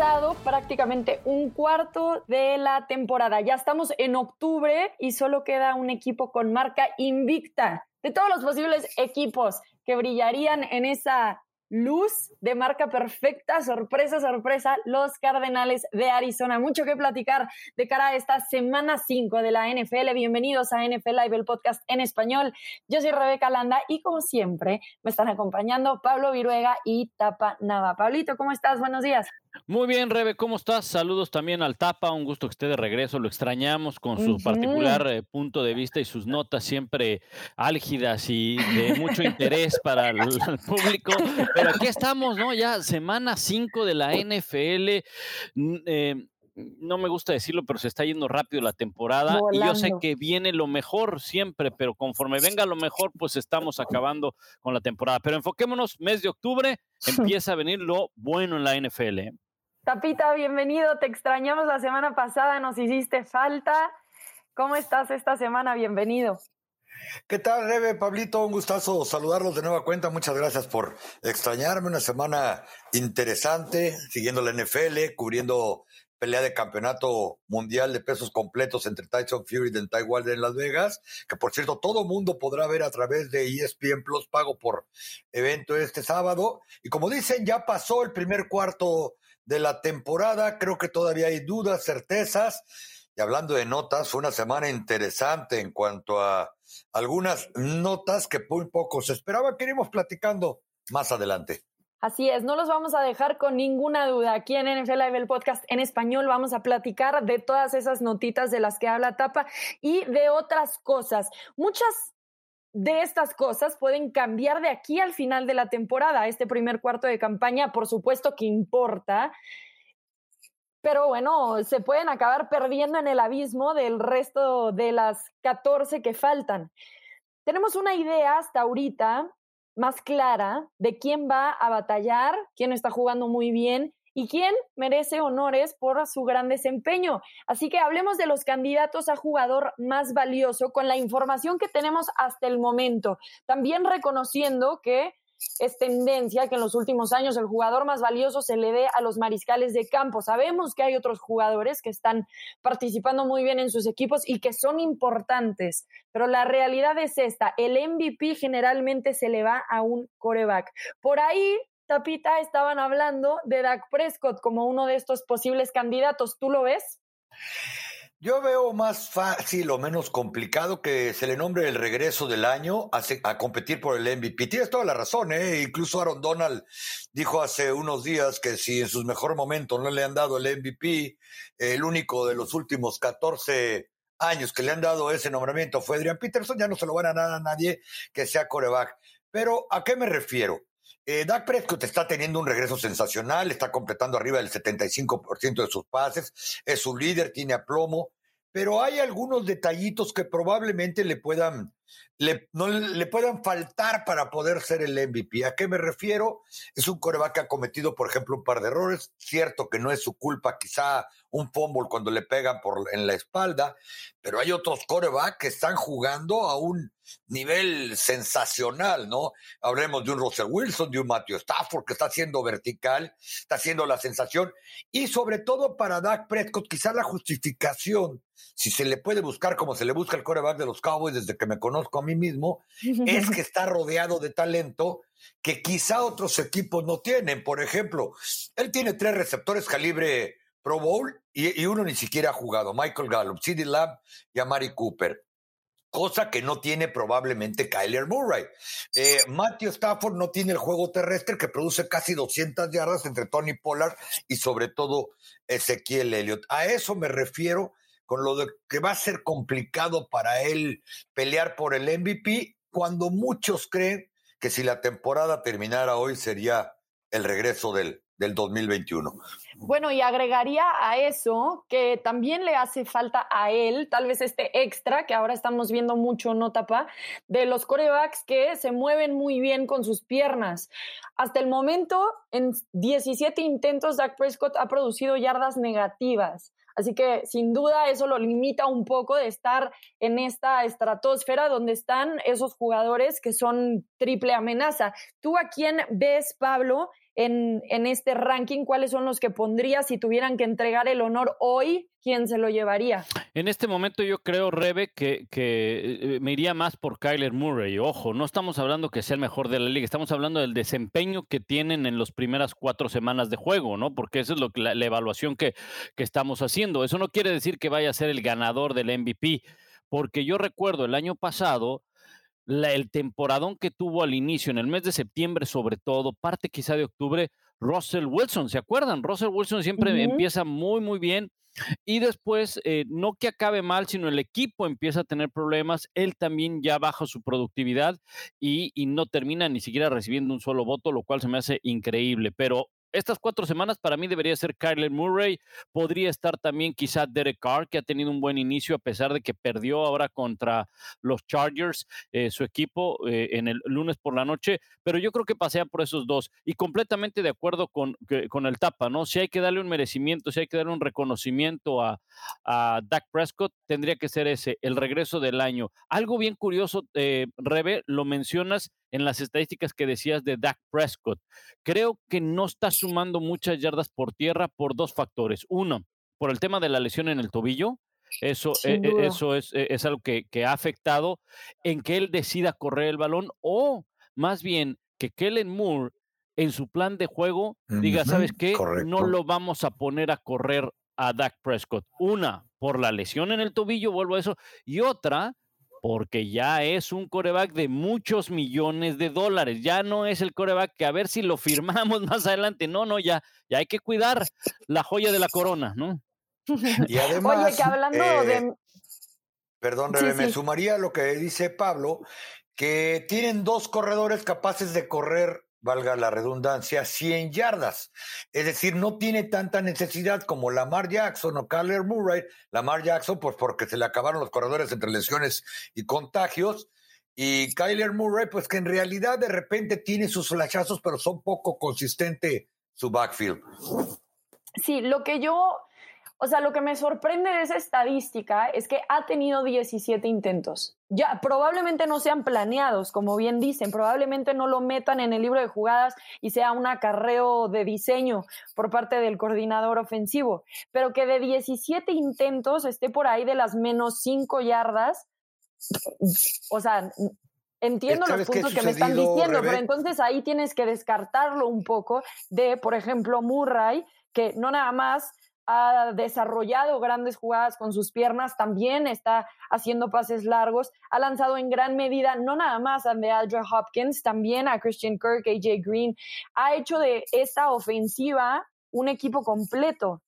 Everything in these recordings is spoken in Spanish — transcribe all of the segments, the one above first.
pasado prácticamente un cuarto de la temporada. Ya estamos en octubre y solo queda un equipo con marca invicta. De todos los posibles equipos que brillarían en esa luz de marca perfecta, sorpresa, sorpresa, los Cardenales de Arizona. Mucho que platicar de cara a esta semana 5 de la NFL. Bienvenidos a NFL Live, el podcast en español. Yo soy Rebeca Landa y como siempre me están acompañando Pablo Viruega y Tapa Nava. Pablito, ¿cómo estás? Buenos días. Muy bien, Rebe, ¿cómo estás? Saludos también al Tapa, un gusto que esté de regreso, lo extrañamos con su particular eh, punto de vista y sus notas siempre álgidas y de mucho interés para el, público. Pero aquí estamos, ¿no? Ya semana 5 de la NFL. Eh, no me gusta decirlo, pero se está yendo rápido la temporada y yo sé que viene lo mejor siempre, pero conforme venga lo mejor, pues estamos acabando con la temporada. Pero enfoquémonos, mes de octubre, empieza a venir lo bueno en la NFL. ¿eh? Tapita, bienvenido, te extrañamos la semana pasada, nos hiciste falta. ¿Cómo estás esta semana? Bienvenido. ¿Qué tal, Rebe, Pablito? Un gustazo saludarlos de nueva cuenta. Muchas gracias por extrañarme. Una semana interesante, siguiendo la NFL, cubriendo pelea de campeonato mundial de pesos completos entre Tyson Fury y Dentai Wilder en Las Vegas, que por cierto todo mundo podrá ver a través de ESPN Plus pago por evento este sábado. Y como dicen, ya pasó el primer cuarto de la temporada, creo que todavía hay dudas, certezas. Y hablando de notas, fue una semana interesante en cuanto a algunas notas que muy poco se esperaba que iremos platicando más adelante. Así es, no los vamos a dejar con ninguna duda. Aquí en NFL Live, el podcast en español, vamos a platicar de todas esas notitas de las que habla Tapa y de otras cosas. Muchas de estas cosas pueden cambiar de aquí al final de la temporada. Este primer cuarto de campaña, por supuesto que importa, pero bueno, se pueden acabar perdiendo en el abismo del resto de las 14 que faltan. Tenemos una idea hasta ahorita más clara de quién va a batallar, quién está jugando muy bien y quién merece honores por su gran desempeño. Así que hablemos de los candidatos a jugador más valioso con la información que tenemos hasta el momento, también reconociendo que es tendencia que en los últimos años el jugador más valioso se le dé a los mariscales de campo. Sabemos que hay otros jugadores que están participando muy bien en sus equipos y que son importantes, pero la realidad es esta, el MVP generalmente se le va a un coreback. Por ahí Tapita estaban hablando de Dak Prescott como uno de estos posibles candidatos. ¿Tú lo ves? Yo veo más fácil o menos complicado que se le nombre el regreso del año a, a, competir por el MVP. Tienes toda la razón, ¿eh? Incluso Aaron Donald dijo hace unos días que si en sus mejores momentos no le han dado el MVP, el único de los últimos 14 años que le han dado ese nombramiento fue Adrian Peterson, ya no se lo van a dar a nadie que sea coreback. Pero, ¿a qué me refiero? Eh, Dak Prescott está teniendo un regreso sensacional, está completando arriba del 75% de sus pases, es su líder, tiene aplomo, pero hay algunos detallitos que probablemente le puedan, le, no, le puedan faltar para poder ser el MVP. ¿A qué me refiero? Es un coreback que ha cometido, por ejemplo, un par de errores. Cierto que no es su culpa, quizá un fumble cuando le pegan por, en la espalda, pero hay otros corebacks que están jugando a un nivel sensacional, ¿no? Hablemos de un Russell Wilson, de un Matthew Stafford que está haciendo vertical, está haciendo la sensación y sobre todo para Dak Prescott, quizá la justificación, si se le puede buscar como se le busca el coreback de los Cowboys desde que me conozco a mí mismo, es que está rodeado de talento que quizá otros equipos no tienen. Por ejemplo, él tiene tres receptores calibre Pro Bowl y, uno ni siquiera ha jugado, Michael Gallup, CD Lamb y Amari Cooper cosa que no tiene probablemente Kyler Murray. Eh, Matthew Stafford no tiene el juego terrestre que produce casi 200 yardas entre Tony Pollard y sobre todo Ezequiel Elliott. A eso me refiero con lo de que va a ser complicado para él pelear por el MVP cuando muchos creen que si la temporada terminara hoy sería el regreso del, del 2021. Bueno, y agregaría a eso que también le hace falta a él, tal vez este extra que ahora estamos viendo mucho, ¿no, Tapa? De los corebacks que se mueven muy bien con sus piernas. Hasta el momento, en 17 intentos, Dak Prescott ha producido yardas negativas. Así que sin duda eso lo limita un poco de estar en esta estratosfera donde están esos jugadores que son triple amenaza. ¿Tú a quién ves, Pablo, en, este ranking, ¿cuáles son los que pondría si tuvieran que entregar el honor hoy? ¿Quién se lo llevaría? En este momento yo creo, Rebe, que, eh, me iría más por Kyler Murray. Ojo, no estamos hablando que sea el mejor de la liga, estamos hablando del desempeño que tienen en las primeras cuatro semanas de juego, ¿no? Porque esa es lo que, la, evaluación que, que estamos haciendo. Eso no quiere decir que vaya a ser el ganador del MVP, porque yo recuerdo el año pasado el temporadón que tuvo al inicio, en el mes de septiembre sobre todo, parte quizá de octubre, Russell Wilson, ¿se acuerdan? Russell Wilson siempre empieza muy, muy bien. Y después, eh, no que acabe mal, sino el equipo empieza a tener problemas, él también ya baja su productividad y, y no termina ni siquiera recibiendo un solo voto, lo cual se me hace increíble. Pero estas cuatro semanas para mí debería ser Kyler Murray. Podría estar también quizá Derek Carr, que ha tenido un buen inicio a pesar de que perdió ahora contra los Chargers, eh, su equipo, eh, en el lunes por la noche. Pero yo creo que pasea por esos dos. Y completamente de acuerdo con, con el Tapa, ¿no? Si hay que darle un merecimiento, si hay que darle un reconocimiento a, a Dak Prescott, tendría que ser ese, el regreso del año. Algo bien curioso, eh, Rebe, lo mencionas en las estadísticas que decías de Dak Prescott. Creo que no está sumando muchas yardas por tierra por dos factores. Uno, por el tema de la lesión en el tobillo. Eso, eh, eh, eso es, eh, es algo que, que, ha afectado en que él decida correr el balón o más bien que Kellen Moore en su plan de juego diga, ¿sabes qué? No lo vamos a poner a correr a Dak Prescott. Una, por la lesión en el tobillo, vuelvo a eso, y otra, porque ya es un coreback de muchos millones de dólares. Ya no es el coreback que a ver si lo firmamos más adelante. No, no, ya, ya hay que cuidar la joya de la corona, ¿no? Y además, Oye, que hablando eh, de... Perdón, me sumaría a lo que dice Pablo, que tienen dos corredores capaces de correr valga la redundancia, 100 yardas. Es decir, no tiene tanta necesidad como Lamar Jackson o Kyler Murray. Lamar Jackson, pues porque se le acabaron los corredores entre lesiones y contagios. Y Kyler Murray, pues que en realidad de repente tiene sus flashazos, pero son poco consistente su backfield. Sí, lo que yo o sea, lo que me sorprende de esa estadística es que ha tenido 17 intentos. Ya, probablemente no sean planeados, como bien dicen, probablemente no lo metan en el libro de jugadas y sea un acarreo de diseño por parte del coordinador ofensivo, pero que de 17 intentos esté por ahí de las menos 5 yardas. O sea, entiendo los puntos que me están diciendo, pero entonces ahí tienes que descartarlo un poco de, por ejemplo, Murray, que no nada más ha desarrollado grandes jugadas con sus piernas, también está haciendo pases largos, ha lanzado en gran medida no nada más a DeAndre Hopkins, también a Christian Kirk, AJ Green, ha hecho de esta ofensiva un equipo completo.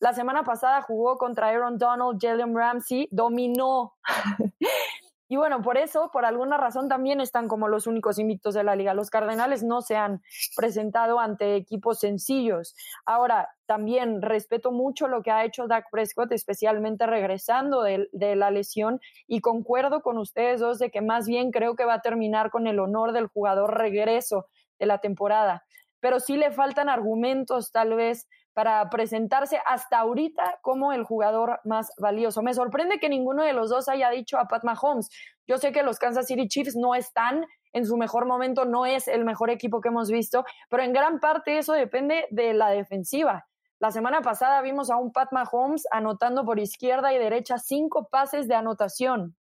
La semana pasada jugó contra Aaron Donald, Jalen Ramsey, dominó Y bueno, por eso, por alguna razón, también están como los únicos invictos de la liga. Los Cardenales no se han presentado ante equipos sencillos. Ahora, también respeto mucho lo que ha hecho Dak Prescott, especialmente regresando de, de, la lesión, y concuerdo con ustedes dos de que más bien creo que va a terminar con el honor del jugador regreso de la temporada. Pero sí le faltan argumentos, tal vez, para presentarse hasta ahorita como el jugador más valioso. Me sorprende que ninguno de los dos haya dicho a Pat Mahomes. Yo sé que los Kansas City Chiefs no están en su mejor momento, no es el mejor equipo que hemos visto, pero en gran parte eso depende de la defensiva. La semana pasada vimos a un Pat Mahomes anotando por izquierda y derecha cinco pases de anotación.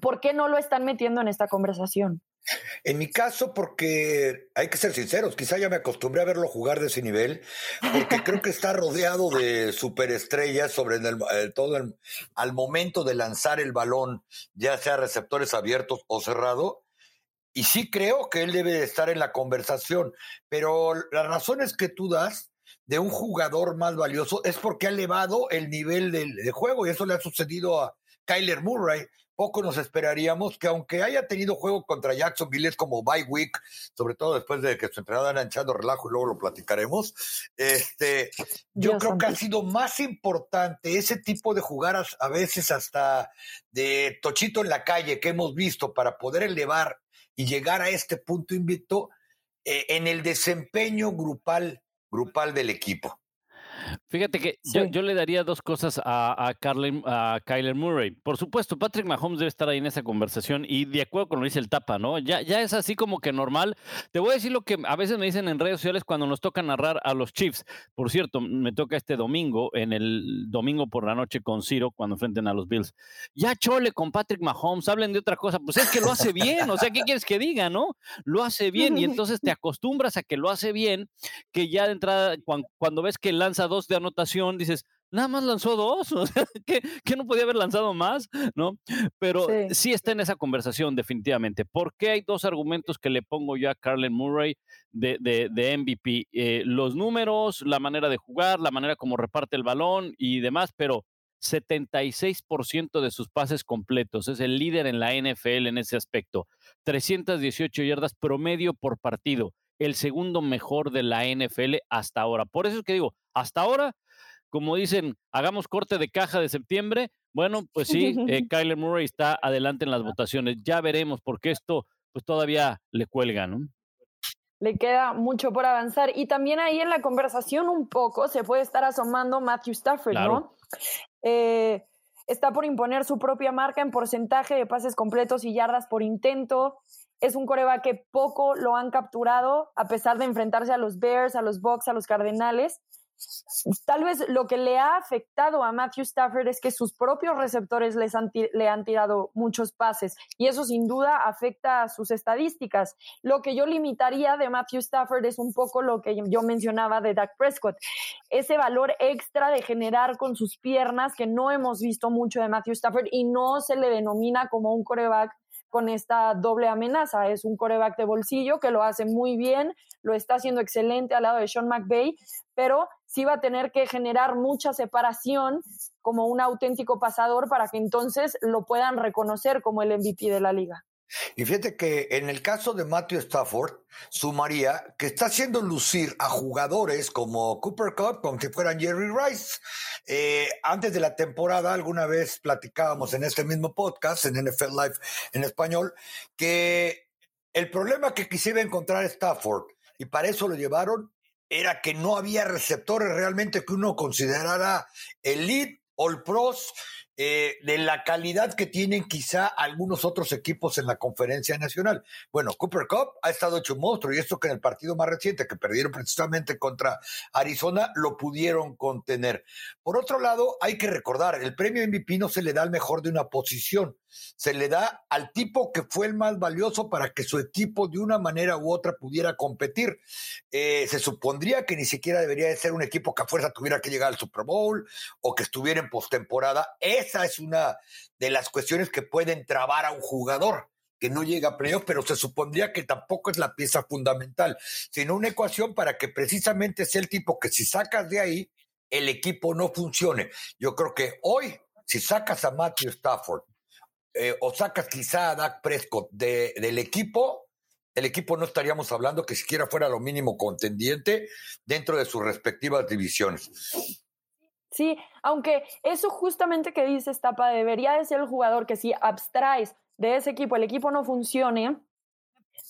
¿Por qué no lo están metiendo en esta conversación? En mi caso, porque hay que ser sinceros, quizá ya me acostumbré a verlo jugar de ese nivel, porque creo que está rodeado de superestrellas sobre eh, todo al momento de lanzar el balón, ya sea receptores abiertos o cerrado. Y sí creo que él debe estar en la conversación, pero las razones que tú das de un jugador más valioso es porque ha elevado el nivel de juego y eso le ha sucedido a Kyler Murray poco nos esperaríamos que aunque haya tenido juego contra Jacksonville es como bye week, sobre todo después de que su entrenador anda echando relajo y luego lo platicaremos, este, yo creo que ha sido más importante ese tipo de jugadas a veces hasta de tochito en la calle que hemos visto para poder elevar y llegar a este punto invicto eh, en el desempeño grupal, grupal del equipo. Fíjate que yo, le daría dos cosas a, a, a Kyler Murray. Por supuesto, Patrick Mahomes debe estar ahí en esa conversación y de acuerdo con lo que dice el tapa, ¿no? Ya, ya es así como que normal. Te voy a decir lo que a veces me dicen en redes sociales cuando nos toca narrar a los Chiefs. Por cierto, me toca este domingo, en el domingo por la noche con Ciro, cuando enfrenten a los Bills. Ya chole con Patrick Mahomes, hablen de otra cosa. Pues es que lo hace bien, o sea, ¿qué quieres que diga, no? Lo hace bien y entonces te acostumbras a que lo hace bien, que ya de entrada, cuando, ves que lanza dos de anotación, dices, nada más lanzó dos, o sea, que, no podía haber lanzado más, ¿no? Pero sí. está en esa conversación, definitivamente. ¿Por qué hay dos argumentos que le pongo yo a Carlen Murray de, de, MVP? Eh, los números, la manera de jugar, la manera como reparte el balón y demás, pero 76% de sus pases completos. Es el líder en la NFL en ese aspecto. 318 yardas promedio por partido el segundo mejor de la NFL hasta ahora. Por eso es que digo, hasta ahora, como dicen, hagamos corte de caja de septiembre. Bueno, pues sí, eh, Kyler Murray está adelante en las votaciones. Ya veremos, porque esto pues todavía le cuelga, ¿no? Le queda mucho por avanzar. Y también ahí en la conversación un poco se puede estar asomando Matthew Stafford, ¿no? Eh, está por imponer su propia marca en porcentaje de pases completos y yardas por intento es un coreback que poco lo han capturado, a pesar de enfrentarse a los Bears, a los Bucks, a los Cardenales. Tal vez lo que le ha afectado a Matthew Stafford es que sus propios receptores le han tirado muchos pases y eso sin duda afecta a sus estadísticas. Lo que yo limitaría de Matthew Stafford es un poco lo que yo mencionaba de Dak Prescott, ese valor extra de generar con sus piernas que no hemos visto mucho de Matthew Stafford y no se le denomina como un coreback con esta doble amenaza. Es un coreback de bolsillo que lo hace muy bien, lo está haciendo excelente al lado de Sean McVay, pero sí va a tener que generar mucha separación como un auténtico pasador para que entonces lo puedan reconocer como el MVP de la liga. Y fíjate que en el caso de Matthew Stafford, sumaría que está haciendo lucir a jugadores como Cooper Cup, como fueran Jerry Rice. Eh, antes de la temporada, alguna vez platicábamos en este mismo podcast, en NFL Live en español, que el problema que quisiera encontrar Stafford, y para eso lo llevaron, era que no había receptores realmente que uno considerara elite, all pros, eh, de la calidad que tienen quizá algunos otros equipos en la conferencia nacional. Bueno, Cooper Cup ha estado hecho un monstruo y esto que en el partido más reciente que perdieron precisamente contra Arizona lo pudieron contener. Por otro lado, hay que recordar, el premio MVP no se le da al mejor de una posición, se le da al tipo que fue el más valioso para que su equipo de una manera u otra pudiera competir. Eh, se supondría que ni siquiera debería de ser un equipo que a fuerza tuviera que llegar al Super Bowl o que estuviera en postemporada. Esa es una de las cuestiones que pueden trabar a un jugador que no llega a playoff, pero se supondría que tampoco es la pieza fundamental, sino una ecuación para que precisamente sea el tipo que si sacas de ahí, el equipo no funcione. Yo creo que hoy, si sacas a Matthew Stafford eh, o sacas quizá a Dak Prescott del equipo, el equipo no estaríamos hablando que siquiera fuera lo mínimo contendiente dentro de sus respectivas divisiones. Sí, aunque eso justamente que dice Tapa debería de ser el jugador que si abstraes de ese equipo, el equipo no funcione,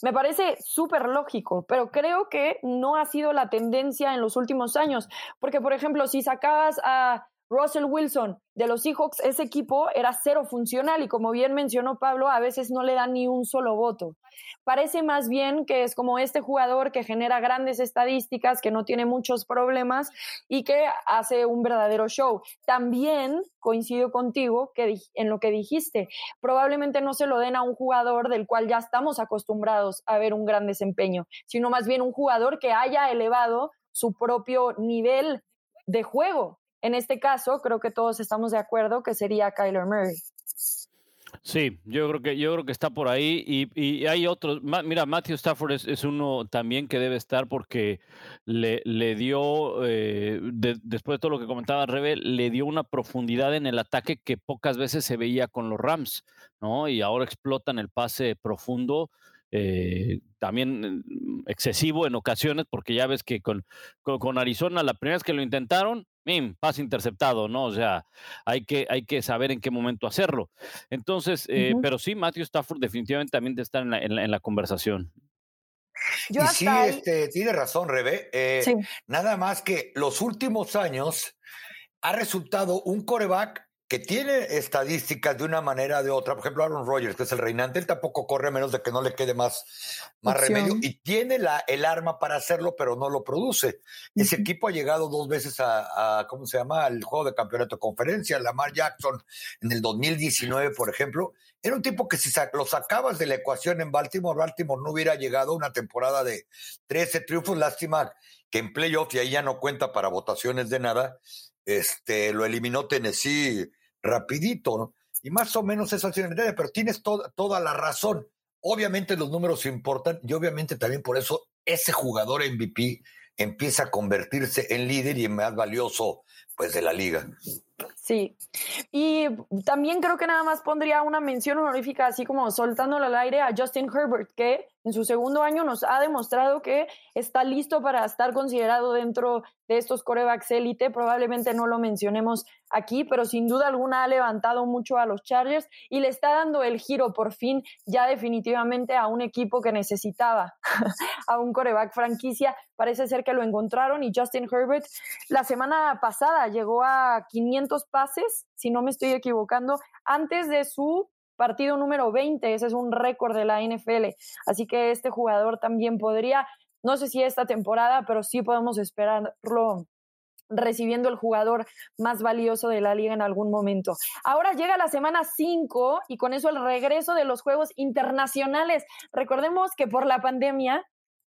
me parece súper lógico, pero creo que no ha sido la tendencia en los últimos años, porque por ejemplo, si sacabas a Russell Wilson de los Seahawks, ese equipo era cero funcional y como bien mencionó Pablo, a veces no le dan ni un solo voto. Parece más bien que es como este jugador que genera grandes estadísticas, que no tiene muchos problemas y que hace un verdadero show. También coincido contigo que en lo que dijiste, probablemente no se lo den a un jugador del cual ya estamos acostumbrados a ver un gran desempeño, sino más bien un jugador que haya elevado su propio nivel de juego en este caso, creo que todos estamos de acuerdo que sería Kyler Murray. Sí, yo creo que yo creo que está por ahí y, hay otros. Mira, Matthew Stafford es, uno también que debe estar porque le, le dio, eh, después de todo lo que comentaba Rebe, le dio una profundidad en el ataque que pocas veces se veía con los Rams, ¿no? Y ahora explotan el pase profundo. Eh, también mm, excesivo en ocasiones, porque ya ves que con, con Arizona, la primera vez que lo intentaron, ¡Mim! pase interceptado, ¿no? O sea, hay que, hay que saber en qué momento hacerlo. Entonces, eh, pero sí, Matthew Stafford definitivamente también está en la, en la, conversación. y sí, este, tiene razón, Rebe. Eh, nada más que los últimos años ha resultado un coreback que tiene estadísticas de una manera o de otra. Por ejemplo, Aaron Rodgers, que es el reinante, él tampoco corre a menos de que no le quede más, más remedio y tiene la, el arma para hacerlo, pero no lo produce. Ese equipo ha llegado dos veces a, a, ¿cómo se llama?, al juego de campeonato de conferencia. Lamar Jackson en el 2019, por ejemplo, era un tipo que si lo sacabas de la ecuación en Baltimore, Baltimore no hubiera llegado a una temporada de 13 triunfos. Lástima que en playoff, y ahí ya no cuenta para votaciones de nada, este, lo eliminó Tennessee rapidito, ¿no? Y más o menos eso así, pero tienes toda la razón. Obviamente los números importan y obviamente también por eso ese jugador MVP empieza a convertirse en líder y en más valioso pues de la liga. Sí, y también creo que nada más pondría una mención honorífica, así como soltándolo al aire a Justin Herbert, que en su segundo año nos ha demostrado que está listo para estar considerado dentro de estos corebacks élite. Probablemente no lo mencionemos aquí, pero sin duda alguna ha levantado mucho a los Chargers y le está dando el giro por fin ya definitivamente a un equipo que necesitaba a un coreback franquicia. Parece ser que lo encontraron y Justin Herbert la semana pasada llegó a 500 pases, si no me estoy equivocando, antes de su partido número 20. Ese es un récord de la NFL. Así que este jugador también podría, no sé si esta temporada, pero sí podemos esperarlo recibiendo el jugador más valioso de la liga en algún momento. Ahora llega la semana 5 y con eso el regreso de los Juegos Internacionales. Recordemos que por la pandemia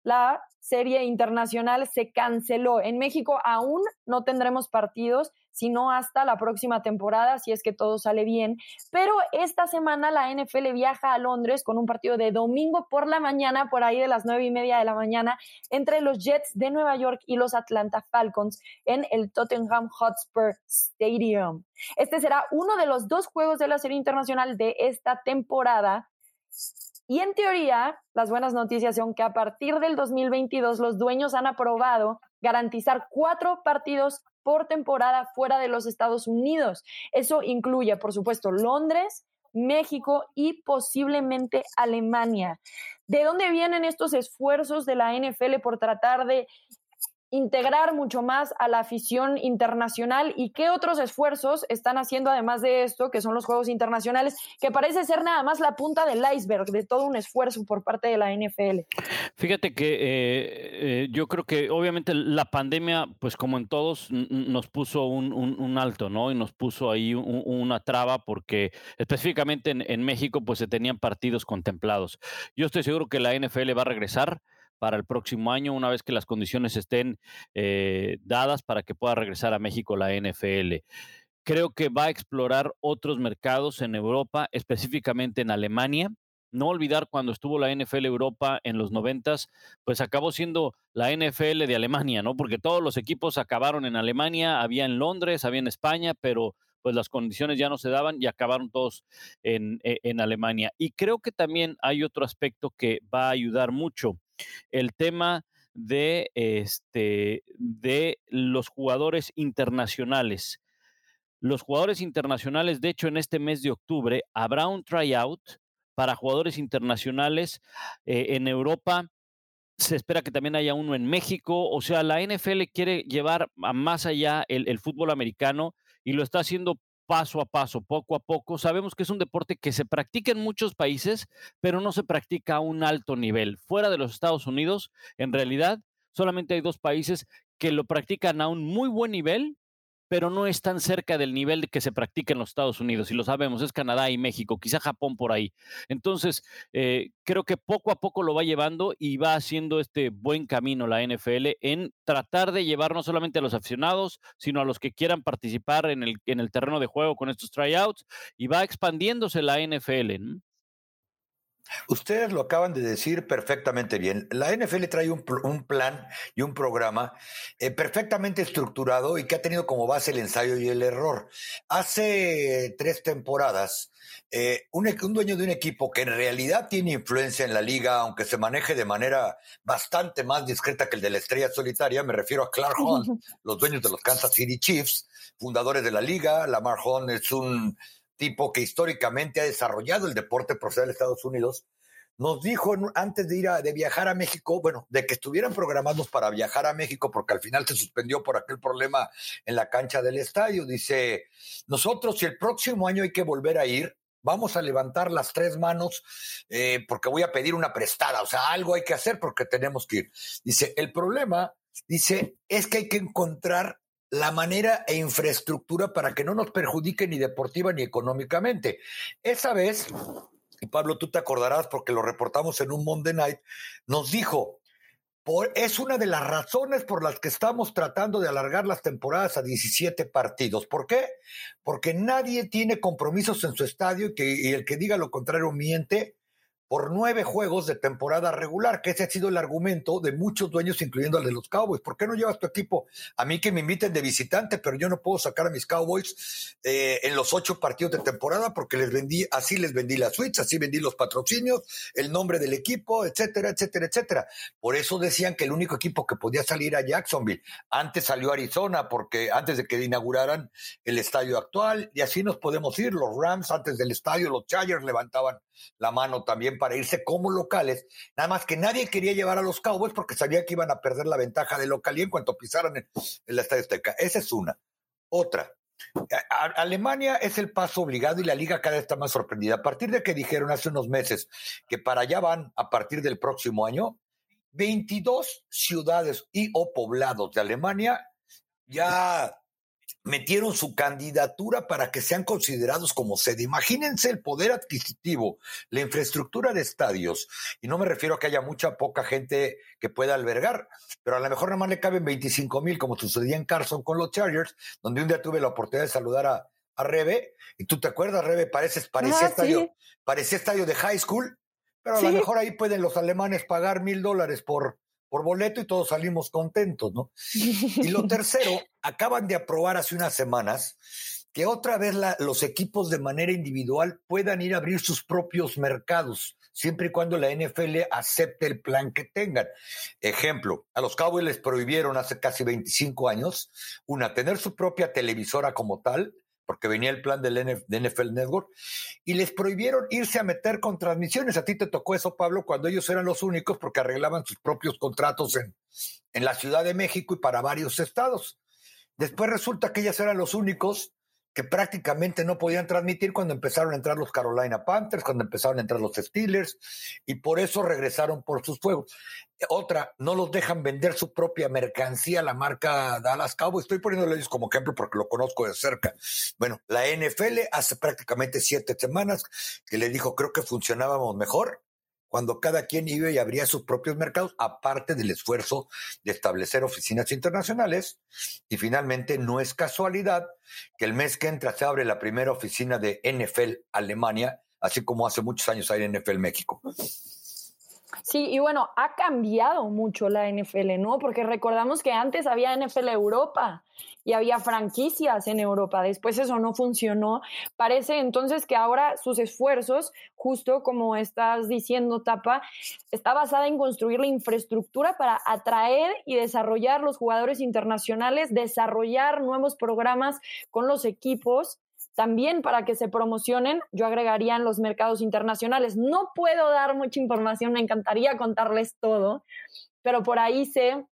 la serie internacional se canceló. En México aún no tendremos partidos, sino hasta la próxima temporada, si es que todo sale bien. Pero esta semana la NFL viaja a Londres con un partido de domingo por la mañana, por ahí de las nueve y media de la mañana, entre los Jets de Nueva York y los Atlanta Falcons en el Tottenham Hotspur Stadium. Este será uno de los dos juegos de la serie internacional de esta temporada. Y en teoría, las buenas noticias son que a partir del 2022 los dueños han aprobado garantizar cuatro partidos por temporada fuera de los Estados Unidos. Eso incluye, por supuesto, Londres, México y posiblemente Alemania. ¿De dónde vienen estos esfuerzos de la NFL por tratar de integrar mucho más a la afición internacional y qué otros esfuerzos están haciendo además de esto, que son los Juegos Internacionales, que parece ser nada más la punta del iceberg de todo un esfuerzo por parte de la NFL. Fíjate que eh, eh, yo creo que obviamente la pandemia, pues como en todos, nos puso un, alto, ¿no? Y nos puso ahí una traba porque específicamente en, en México, pues se tenían partidos contemplados. Yo estoy seguro que la NFL va a regresar para el próximo año, una vez que las condiciones estén eh, dadas para que pueda regresar a México la NFL. Creo que va a explorar otros mercados en Europa, específicamente en Alemania. No olvidar cuando estuvo la NFL Europa en los noventas, pues acabó siendo la NFL de Alemania, ¿no? Porque todos los equipos acabaron en Alemania, había en Londres, había en España, pero pues las condiciones ya no se daban y acabaron todos en, e, en Alemania. Y creo que también hay otro aspecto que va a ayudar mucho el tema de, este, de los jugadores internacionales. Los jugadores internacionales, de hecho, en este mes de octubre habrá un tryout para jugadores internacionales eh, en Europa. Se espera que también haya uno en México. O sea, la NFL quiere llevar a más allá el, el fútbol americano y lo está haciendo paso a paso, poco a poco. Sabemos que es un deporte que se practica en muchos países, pero no se practica a un alto nivel. Fuera de los Estados Unidos, en realidad, solamente hay dos países que lo practican a un muy buen nivel pero no es tan cerca del nivel que se practica en los Estados Unidos, y lo sabemos, es Canadá y México, quizá Japón por ahí. Entonces, eh, creo que poco a poco lo va llevando y va haciendo este buen camino la NFL en tratar de llevar no solamente a los aficionados, sino a los que quieran participar en el, en el terreno de juego con estos tryouts, y va expandiéndose la NFL. Ustedes lo acaban de decir perfectamente bien. La NFL trae un, plan y un programa eh, perfectamente estructurado y que ha tenido como base el ensayo y el error. Hace tres temporadas, eh, un, un, dueño de un equipo que en realidad tiene influencia en la liga, aunque se maneje de manera bastante más discreta que el de la estrella solitaria, me refiero a Clark Hunt, los dueños de los Kansas City Chiefs, fundadores de la liga. Lamar Hunt es un tipo que históricamente ha desarrollado el deporte profesional de Estados Unidos, nos dijo antes de ir a de viajar a México, bueno, de que estuvieran programados para viajar a México, porque al final se suspendió por aquel problema en la cancha del estadio. Dice, nosotros si el próximo año hay que volver a ir, vamos a levantar las tres manos eh, porque voy a pedir una prestada, o sea, algo hay que hacer porque tenemos que ir. Dice, el problema, dice, es que hay que encontrar la manera e infraestructura para que no nos perjudique ni deportiva ni económicamente. Esa vez, y Pablo, tú te acordarás porque lo reportamos en un Monday Night, nos dijo, es una de las razones por las que estamos tratando de alargar las temporadas a 17 partidos. ¿Por qué? Porque nadie tiene compromisos en su estadio y, que, y el que diga lo contrario miente por nueve juegos de temporada regular, que ese ha sido el argumento de muchos dueños, incluyendo el de los Cowboys. ¿Por qué no llevas tu equipo? A mí que me inviten de visitante, pero yo no puedo sacar a mis Cowboys eh, en los ocho partidos de temporada porque les vendí, así les vendí la suites, así vendí los patrocinios, el nombre del equipo, etcétera, etcétera, etcétera. Por eso decían que el único equipo que podía salir a Jacksonville. Antes salió Arizona, porque antes de que inauguraran el estadio actual, y así nos podemos ir. Los Rams antes del estadio, los Chargers levantaban la mano también para irse como locales, nada más que nadie quería llevar a los Cowboys porque sabía que iban a perder la ventaja de localía en cuanto pisaran el, el Estadio Azteca. Esa es una. Otra, Alemania es el paso obligado y la liga cada vez está más sorprendida. A partir de que dijeron hace unos meses que para allá van a partir del próximo año, 22 ciudades y o poblados de Alemania ya metieron su candidatura para que sean considerados como sede. Imagínense el poder adquisitivo, la infraestructura de estadios, y no me refiero a que haya mucha poca gente que pueda albergar, pero a lo mejor nada más le caben 25 mil, como sucedía en Carson con los Chargers, donde un día tuve la oportunidad de saludar a, a Rebe, y tú te acuerdas, Rebe, pareces, parecía, estadio, parecía estadio de high school, pero a lo mejor ahí pueden los alemanes pagar mil dólares por, por boleto y todos salimos contentos, ¿no? Y lo tercero, acaban de aprobar hace unas semanas que otra vez los equipos de manera individual puedan ir a abrir sus propios mercados, siempre y cuando la NFL acepte el plan que tengan. Ejemplo, a los Cowboys les prohibieron hace casi 25 años, una, tener su propia televisora como tal, porque venía el plan del NFL Network, y les prohibieron irse a meter con transmisiones. A ti te tocó eso, Pablo, cuando ellos eran los únicos porque arreglaban sus propios contratos en, en la Ciudad de México y para varios estados. Después resulta que ellos eran los únicos que prácticamente no podían transmitir cuando empezaron a entrar los Carolina Panthers, cuando empezaron a entrar los Steelers, y por eso regresaron por sus juegos. Otra, no los dejan vender su propia mercancía, la marca Dallas Cowboys. Estoy poniéndoles como ejemplo porque lo conozco de cerca. Bueno, la NFL hace prácticamente siete semanas que le dijo, creo que funcionábamos mejor cuando cada quien iba y abría sus propios mercados, aparte del esfuerzo de establecer oficinas internacionales. Y finalmente, no es casualidad que el mes que entra se abre la primera oficina de NFL Alemania, así como hace muchos años hay NFL México. Sí, y bueno, ha cambiado mucho la NFL, ¿no? Porque recordamos que antes había NFL Europa y había franquicias en Europa. Después eso no funcionó. Parece entonces que ahora sus esfuerzos, justo como estás diciendo, Tapa, está basada en construir la infraestructura para atraer y desarrollar los jugadores internacionales, desarrollar nuevos programas con los equipos también para que se promocionen, yo agregaría en los mercados internacionales. No puedo dar mucha información, me encantaría contarles todo, pero por ahí sé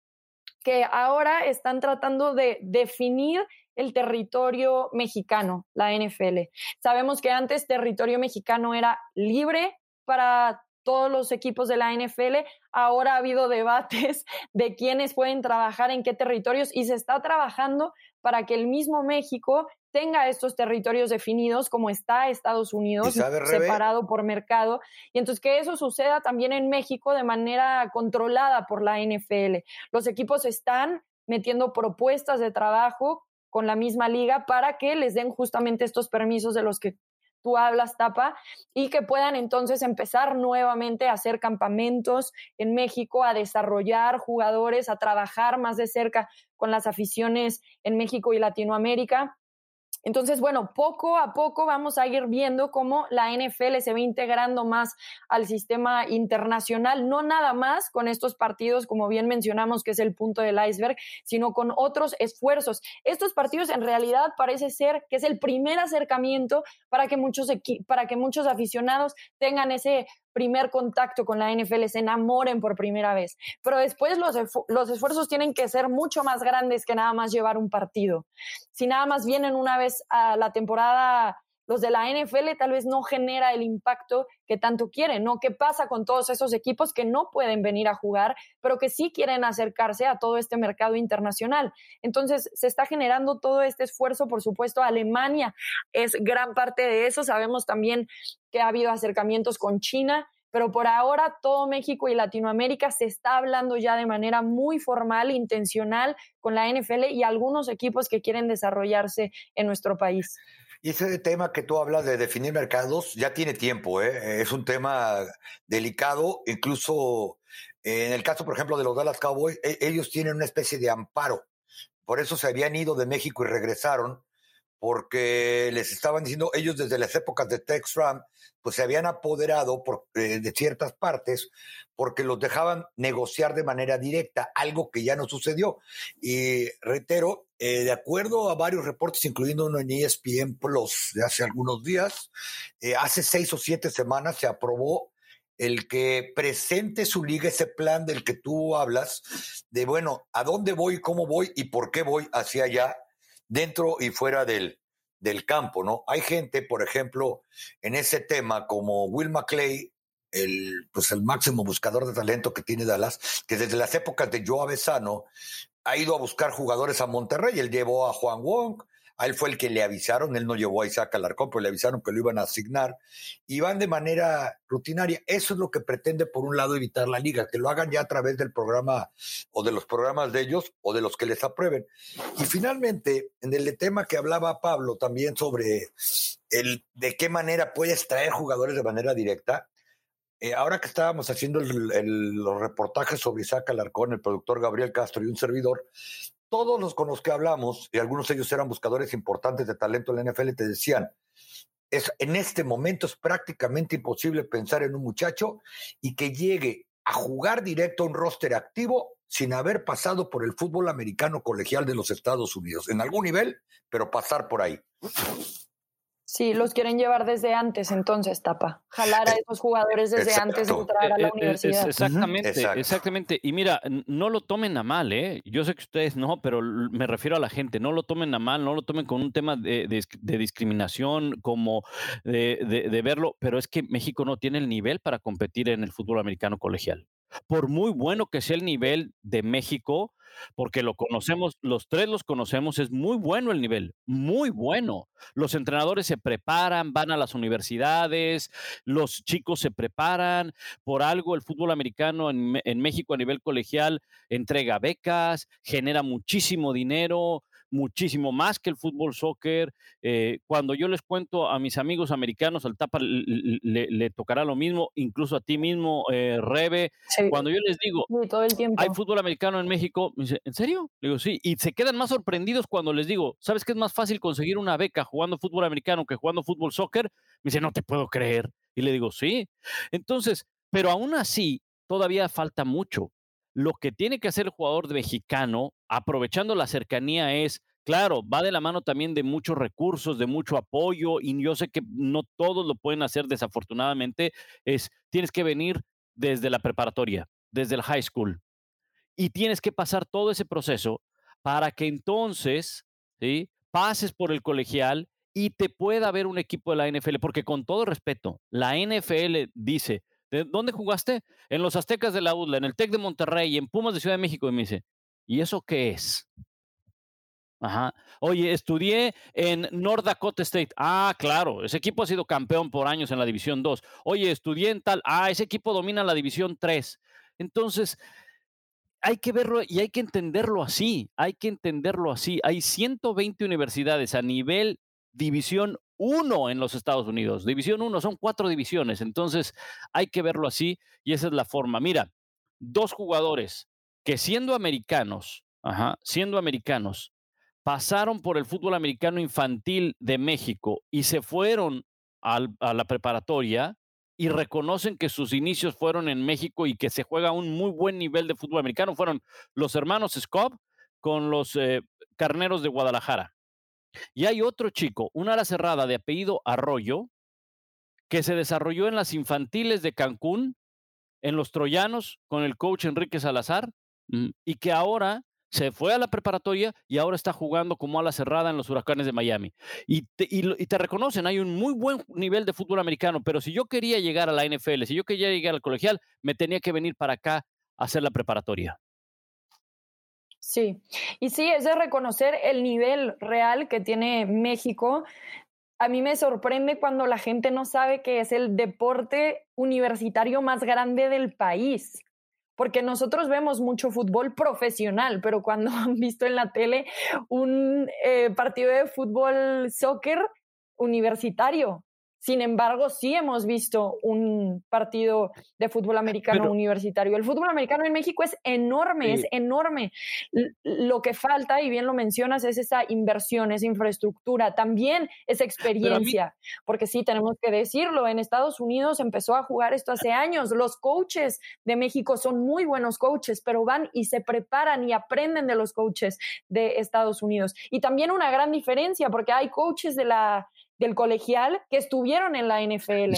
que ahora están tratando de definir el territorio mexicano, la NFL. Sabemos que antes territorio mexicano era libre para todos los equipos de la NFL. Ahora ha habido debates de quiénes pueden trabajar en qué territorios y se está trabajando para que el mismo México tenga estos territorios definidos como está Estados Unidos, separado por mercado, y entonces que eso suceda también en México de manera controlada por la NFL. Los equipos están metiendo propuestas de trabajo con la misma liga para que les den justamente estos permisos de los que tú hablas, Tapa, y que puedan entonces empezar nuevamente a hacer campamentos en México, a desarrollar jugadores, a trabajar más de cerca con las aficiones en México y Latinoamérica. Entonces, bueno, poco a poco vamos a ir viendo cómo la NFL se va integrando más al sistema internacional, no nada más con estos partidos, como bien mencionamos, que es el punto del iceberg, sino con otros esfuerzos. Estos partidos en realidad parece ser que es el primer acercamiento para que muchos, para que muchos aficionados tengan ese primer contacto con la NFL, se enamoren por primera vez. Pero después los, los esfuerzos tienen que ser mucho más grandes que nada más llevar un partido. Si nada más vienen una vez a la temporada los de la NFL tal vez no genera el impacto que tanto quieren, ¿no? ¿Qué pasa con todos esos equipos que no pueden venir a jugar, pero que sí quieren acercarse a todo este mercado internacional? Entonces, se está generando todo este esfuerzo, por supuesto, Alemania es gran parte de eso, sabemos también que ha habido acercamientos con China, pero por ahora todo México y Latinoamérica se está hablando ya de manera muy formal, intencional con la NFL y algunos equipos que quieren desarrollarse en nuestro país. Y ese tema que tú hablas de definir mercados ya tiene tiempo, ¿eh? es un tema delicado, incluso en el caso, por ejemplo, de los Dallas Cowboys, e, ellos tienen una especie de amparo, por eso se habían ido de México y regresaron, porque les estaban diciendo, ellos desde las épocas de Tex Ram, pues se habían apoderado eh, de ciertas partes porque los dejaban negociar de manera directa, algo que ya no sucedió. Y reitero, eh, de acuerdo a varios reportes, incluyendo uno en ESPN Plus de hace algunos días, eh, hace seis o siete semanas se aprobó el que presente su liga ese plan del que tú hablas, de bueno, a dónde voy, cómo voy y por qué voy hacia allá, dentro y fuera del, del campo, ¿no? Hay gente, por ejemplo, en ese tema como Will McClay, el, pues el máximo buscador de talento que tiene Dallas, que desde las épocas de Joe Avesano ha ido a buscar jugadores a Monterrey. Él llevó a Juan Wong, a él fue el que le avisaron, él no llevó a Isaac Alarcón, pero le avisaron que lo iban a asignar y van de manera rutinaria. Eso es lo que pretende, por un lado, evitar la liga, que lo hagan ya a través del programa o de los programas de ellos o de los que les aprueben. Y finalmente, en el tema que hablaba Pablo también sobre el de qué manera puedes traer jugadores de manera directa, eh, ahora que estábamos haciendo los reportajes sobre Isaac Alarcón, el productor Gabriel Castro y un servidor, todos los con los que hablamos, y algunos de ellos eran buscadores importantes de talento en la NFL, te decían, es, en este momento es prácticamente imposible pensar en un muchacho y que llegue a jugar directo a un roster activo sin haber pasado por el fútbol americano colegial de los Estados Unidos, en algún nivel, pero pasar por ahí. Sí, los quieren llevar desde antes, entonces, Tapa. Jalar a esos jugadores desde antes de entrar a la eh, eh, universidad. exactamente, exactamente. Y mira, no lo tomen a mal, ¿eh? Yo sé que ustedes no, pero me refiero a la gente. No lo tomen a mal, no lo tomen con un tema de, discriminación, como de verlo, pero es que México no tiene el nivel para competir en el fútbol americano colegial. Por muy bueno que sea el nivel de México, porque lo conocemos, los tres los conocemos, es muy bueno el nivel, muy bueno. Los entrenadores se preparan, van a las universidades, los chicos se preparan, por algo el fútbol americano en, México a nivel colegial entrega becas, genera muchísimo dinero, muchísimo más que el fútbol soccer. Eh, cuando yo les cuento a mis amigos americanos, al Tapa le, tocará lo mismo, incluso a ti mismo, eh, Rebe. Cuando yo les digo, todo el tiempo. hay fútbol americano en México, me dice, ¿en serio? Le digo, sí. Y se quedan más sorprendidos cuando les digo, ¿sabes qué es más fácil conseguir una beca jugando fútbol americano que jugando fútbol soccer? Me dice, no te puedo creer. Y le digo, sí. Entonces, pero aún así, todavía falta mucho lo que tiene que hacer el jugador mexicano, aprovechando la cercanía, es, claro, va de la mano también de muchos recursos, de mucho apoyo, y yo sé que no todos lo pueden hacer desafortunadamente, es, tienes que venir desde la preparatoria, desde el high school, y tienes que pasar todo ese proceso para que entonces, pases por el colegial y te pueda ver un equipo de la NFL, porque con todo respeto, la NFL dice, ¿De dónde jugaste? En los Aztecas de la UDLA, en el TEC de Monterrey, en Pumas de Ciudad de México. Y me dice, ¿y eso qué es? Ajá. Oye, estudié en North Dakota State. Ah, claro, ese equipo ha sido campeón por años en la División 2. Oye, estudié en tal. Ah, ese equipo domina la División 3. Entonces, hay que verlo y hay que entenderlo así. Hay que entenderlo así. Hay 120 universidades a nivel División uno en los Estados Unidos. División uno, son cuatro divisiones. Entonces hay que verlo así y esa es la forma. Mira, dos jugadores que siendo americanos, siendo americanos, pasaron por el fútbol americano infantil de México y se fueron a la preparatoria y reconocen que sus inicios fueron en México y que se juega un muy buen nivel de fútbol americano, fueron los hermanos Scott con los eh, Carneros de Guadalajara. Y hay otro chico, un ala cerrada de apellido Arroyo, que se desarrolló en las infantiles de Cancún, en los Troyanos, con el coach Enrique Salazar, mm, y que ahora se fue a la preparatoria y ahora está jugando como ala cerrada en los huracanes de Miami. Y te, y te, reconocen, hay un muy buen nivel de fútbol americano, pero si yo quería llegar a la NFL, si yo quería llegar al colegial, me tenía que venir para acá a hacer la preparatoria. Sí, y sí, es de reconocer el nivel real que tiene México. A mí me sorprende cuando la gente no sabe que es el deporte universitario más grande del país porque nosotros vemos mucho fútbol profesional, pero cuando han visto en la tele un eh, partido de fútbol soccer universitario, sin embargo, sí hemos visto un partido de fútbol americano universitario. El fútbol americano en México es enorme, es enorme. Lo que falta, y bien lo mencionas, es esa inversión, esa infraestructura, también esa experiencia, porque sí, tenemos que decirlo, en Estados Unidos empezó a jugar esto hace años. Los coaches de México son muy buenos coaches, pero van y se preparan y aprenden de los coaches de Estados Unidos. Y también una gran diferencia, porque hay coaches de la del colegial que estuvieron en la NFL.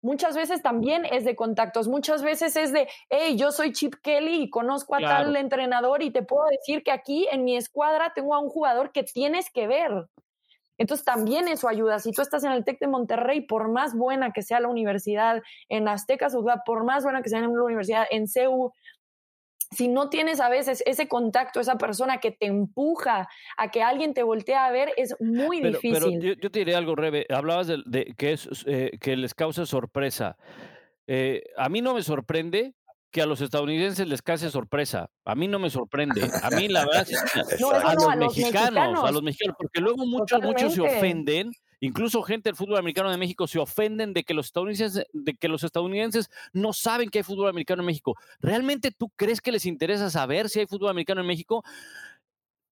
Muchas veces también es de contactos, muchas veces es de, hey, yo soy Chip Kelly y conozco a tal entrenador y te puedo decir que aquí en mi escuadra tengo a un jugador que tienes que ver. Entonces también eso ayuda. Si tú estás en el TEC de Monterrey, por más buena que sea la universidad en Aztecas, por más buena que sea la universidad en CEU, si no tienes a veces ese contacto, esa persona que te empuja a que alguien te voltee a ver, es muy difícil. Pero yo, te diré algo, Rebe. Hablabas de, que, es, eh, que les causa sorpresa. Eh, a mí no me sorprende que a los estadounidenses les cause sorpresa. A mí no me sorprende. A mí la verdad, a, los mexicanos, a los mexicanos, porque luego muchos, muchos se ofenden Incluso gente del fútbol americano de México se ofenden de que los estadounidenses, de que los estadounidenses no saben que hay fútbol americano en México. ¿Realmente tú crees que les interesa saber si hay fútbol americano en México?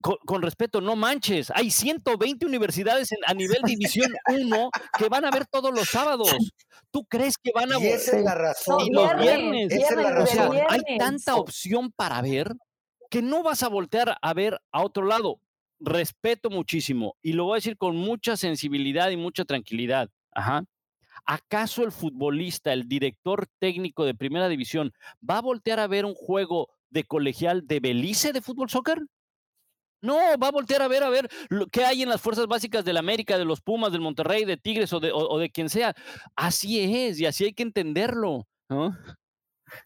Con, respeto, no manches. Hay 120 universidades a nivel División 1 que van a ver todos los sábados. ¿Tú crees que van a ver? Esa es la razón. Y los viernes. Esa es la razón. hay tanta opción para ver que no vas a voltear a ver a otro lado respeto muchísimo y lo voy a decir con mucha sensibilidad y mucha tranquilidad. Ajá. ¿Acaso el futbolista, el director técnico de primera división, va a voltear a ver un juego de colegial de Belice de fútbol soccer? No, va a voltear a ver a ver lo que hay en las fuerzas básicas del América, de los Pumas, del Monterrey, de Tigres o de, o, de quien sea. Así es, y así hay que entenderlo.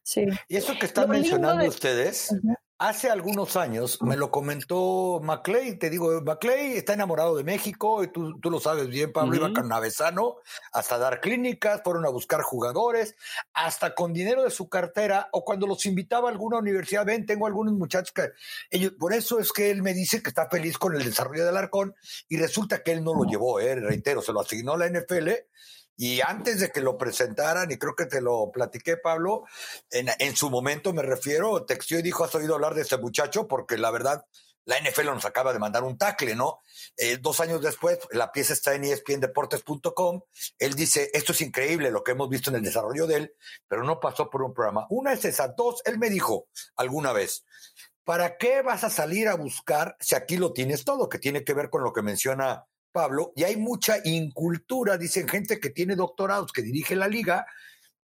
Sí. Y eso que están mencionando ustedes, Hace algunos años me lo comentó Maclay, te digo, Maclay está enamorado de México, y tú, tú lo sabes bien, Pablo, iba Navesano hasta dar clínicas, fueron a buscar jugadores, hasta con dinero de su cartera, o cuando los invitaba a alguna universidad, ven, tengo algunos muchachos que ellos, por eso es que él me dice que está feliz con el desarrollo del Arcón, y resulta que él no lo llevó, eh, reitero, se lo asignó la NFL, y antes de que lo presentaran, y creo que te lo platiqué, Pablo, en, en su momento me refiero, textió y dijo, has oído hablar de ese muchacho, porque la verdad, la NFL nos acaba de mandar un tackle, ¿no? Eh, dos años después, la pieza está en espndeportes.com, él dice, esto es increíble lo que hemos visto en el desarrollo de él, pero no pasó por un programa. Una es esa, dos, él me dijo alguna vez, ¿para qué vas a salir a buscar si aquí lo tienes todo, que tiene que ver con lo que menciona Pablo, y hay mucha incultura, dicen gente que tiene doctorados, que dirige la liga,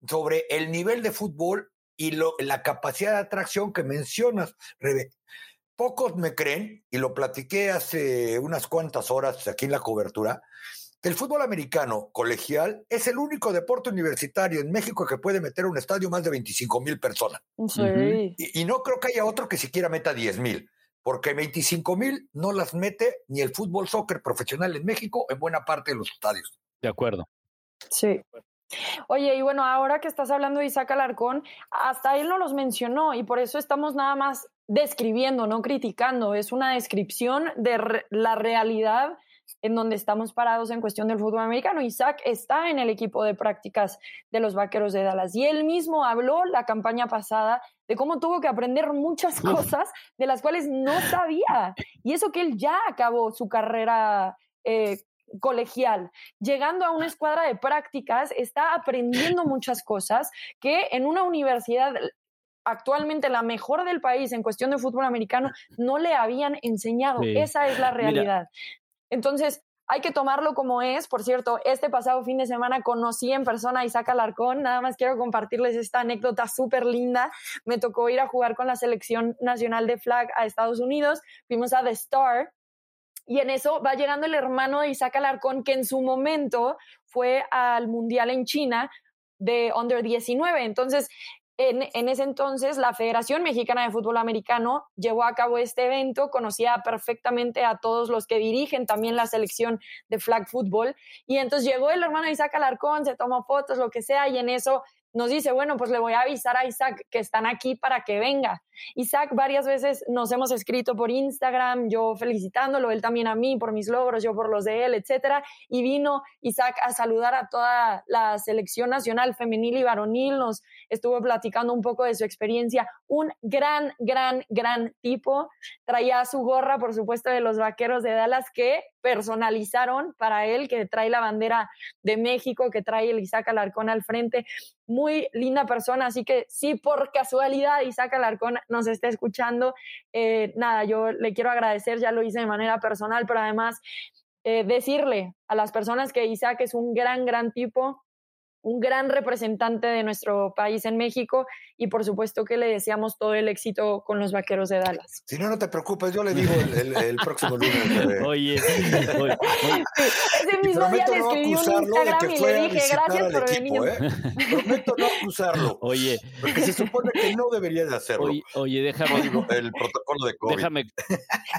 sobre el nivel de fútbol y la capacidad de atracción que mencionas, Rebe. Pocos me creen, y lo platiqué hace unas cuantas horas aquí en la cobertura, que el fútbol americano colegial es el único deporte universitario en México que puede meter a un estadio más de 25 mil personas. Y, y, no creo que haya otro que siquiera meta 10 mil porque 25 mil no las mete ni el fútbol soccer profesional en México en buena parte de los estadios. De acuerdo. Sí. Oye, y bueno, ahora que estás hablando de Isaac Alarcón, hasta él no los mencionó y por eso estamos nada más describiendo, no criticando. Es una descripción de la realidad en donde estamos parados en cuestión del fútbol americano. Isaac está en el equipo de prácticas de los Vaqueros de Dallas y él mismo habló la campaña pasada de cómo tuvo que aprender muchas cosas de las cuales no sabía. Y eso que él ya acabó su carrera eh, colegial, llegando a una escuadra de prácticas, está aprendiendo muchas cosas que en una universidad actualmente la mejor del país en cuestión de fútbol americano no le habían enseñado. Esa es la realidad. Entonces, hay que tomarlo como es. Por cierto, este pasado fin de semana conocí en persona a Isaac Alarcón. Nada más quiero compartirles esta anécdota súper linda. Me tocó ir a jugar con la selección nacional de flag a Estados Unidos. Fuimos a The Star. Y en eso va llegando el hermano de Isaac Alarcón, que en su momento fue al Mundial en China de Under 19. Entonces, en, ese entonces, la Federación Mexicana de Fútbol Americano llevó a cabo este evento, conocía perfectamente a todos los que dirigen también la selección de flag football. Y entonces llegó el hermano Isaac Alarcón, se tomó fotos, lo que sea, y en eso nos dice, bueno, pues le voy a avisar a Isaac que están aquí para que venga. Isaac varias veces nos hemos escrito por Instagram, yo felicitándolo, él también a mí por mis logros, yo por los de él, etcétera, y vino Isaac a saludar a toda la selección nacional femenil y varonil, nos estuvo platicando un poco de su experiencia, un gran, gran, gran tipo, traía su gorra, por supuesto, de los vaqueros de Dallas que personalizaron para él, que trae la bandera de México, que trae el Isaac Alarcón al frente, muy linda persona, así que sí, por casualidad Isaac Alarcón nos está escuchando, eh, nada, yo le quiero agradecer, ya lo hice de manera personal, pero además eh, decirle a las personas que Isaac es un gran, gran tipo, un gran representante de nuestro país en México y por supuesto que le deseamos todo el éxito con los Vaqueros de Dallas. Si no, no te preocupes, yo le digo el, próximo lunes. Oye, ese mismo día le escribí un Instagram y le dije gracias por venir. ¿eh? Prometo no acusarlo. Oye. Porque se supone que no debería de hacerlo. Oye, déjame. El protocolo de COVID. Déjame.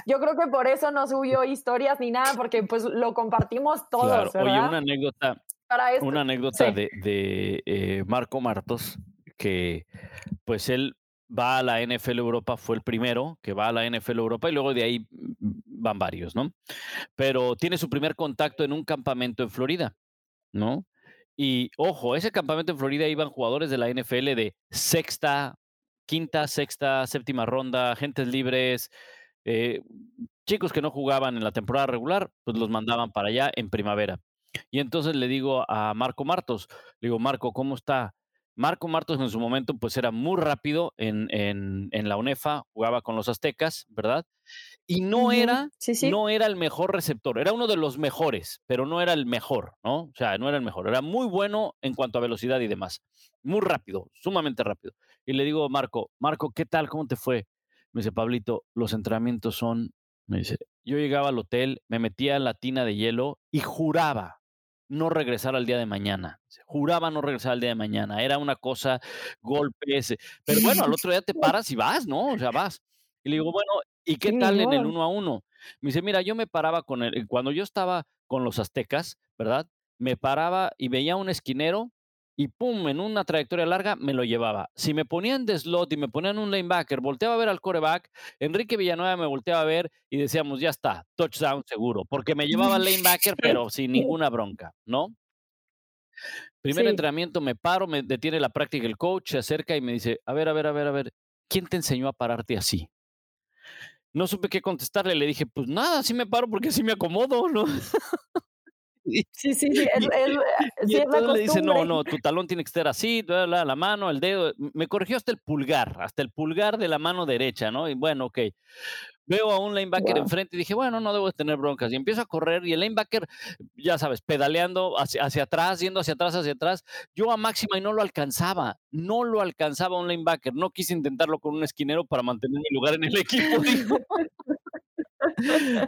Yo creo que por eso no subió historias ni nada, porque pues lo compartimos todos, claro. Oye, una anécdota una anécdota de, eh, Marco Martos, que pues él va a la NFL Europa, fue el primero que va a la NFL Europa y luego de ahí van varios, ¿no? Pero tiene su primer contacto en un campamento en Florida, ¿no? Y ojo, ese campamento en Florida iban jugadores de la NFL de sexta, quinta, sexta, séptima ronda, agentes libres, eh, chicos que no jugaban en la temporada regular, pues los mandaban para allá en primavera. Y entonces le digo a Marco Martos, le digo, Marco, ¿cómo está? Marco Martos en su momento pues era muy rápido en, en, en la UNEFA, jugaba con los aztecas, ¿verdad? Y no era, no era el mejor receptor, era uno de los mejores, pero no era el mejor, ¿no? O sea, no era el mejor, era muy bueno en cuanto a velocidad y demás, muy rápido, sumamente rápido. Y le digo, Marco, Marco, ¿qué tal? ¿Cómo te fue? Me dice, Pablito, los entrenamientos son, me dice, yo llegaba al hotel, me metía en la tina de hielo y juraba, no regresar al día de mañana. Juraba no regresar al día de mañana. Era una cosa, golpes. Pero bueno, al otro día te paras y vas, ¿no? O sea, vas. Y le digo, bueno, ¿y qué tal en el uno a uno? Me dice, mira, yo me paraba con él, cuando yo estaba con los aztecas, ¿verdad? Me paraba y veía un esquinero y pum, en una trayectoria larga me lo llevaba. Si me ponían de slot y me ponían un linebacker, volteaba a ver al coreback, Enrique Villanueva me volteaba a ver y decíamos, ya está, touchdown seguro, porque me llevaba al linebacker, pero sin ninguna bronca, ¿no? Primer entrenamiento, me paro, me detiene la práctica el coach, se acerca y me dice, a ver, a ver, a ver, a ver, ¿quién te enseñó a pararte así? No supe qué contestarle, le dije, pues nada, así me paro porque así me acomodo, ¿no? Sí, sí, sí, es, y le dice, no, no, tu talón tiene que estar así, la, la, mano, el dedo. Me corrigió hasta el pulgar, hasta el pulgar de la mano derecha, ¿no? Y bueno, ok. Veo a un linebacker enfrente y dije, bueno, no debo tener broncas. Y empiezo a correr y el linebacker, ya sabes, pedaleando hacia, hacia atrás, yendo hacia atrás, hacia atrás. Yo a máxima y no lo alcanzaba. No lo alcanzaba un linebacker. No quise intentarlo con un esquinero para mantener mi lugar en el equipo.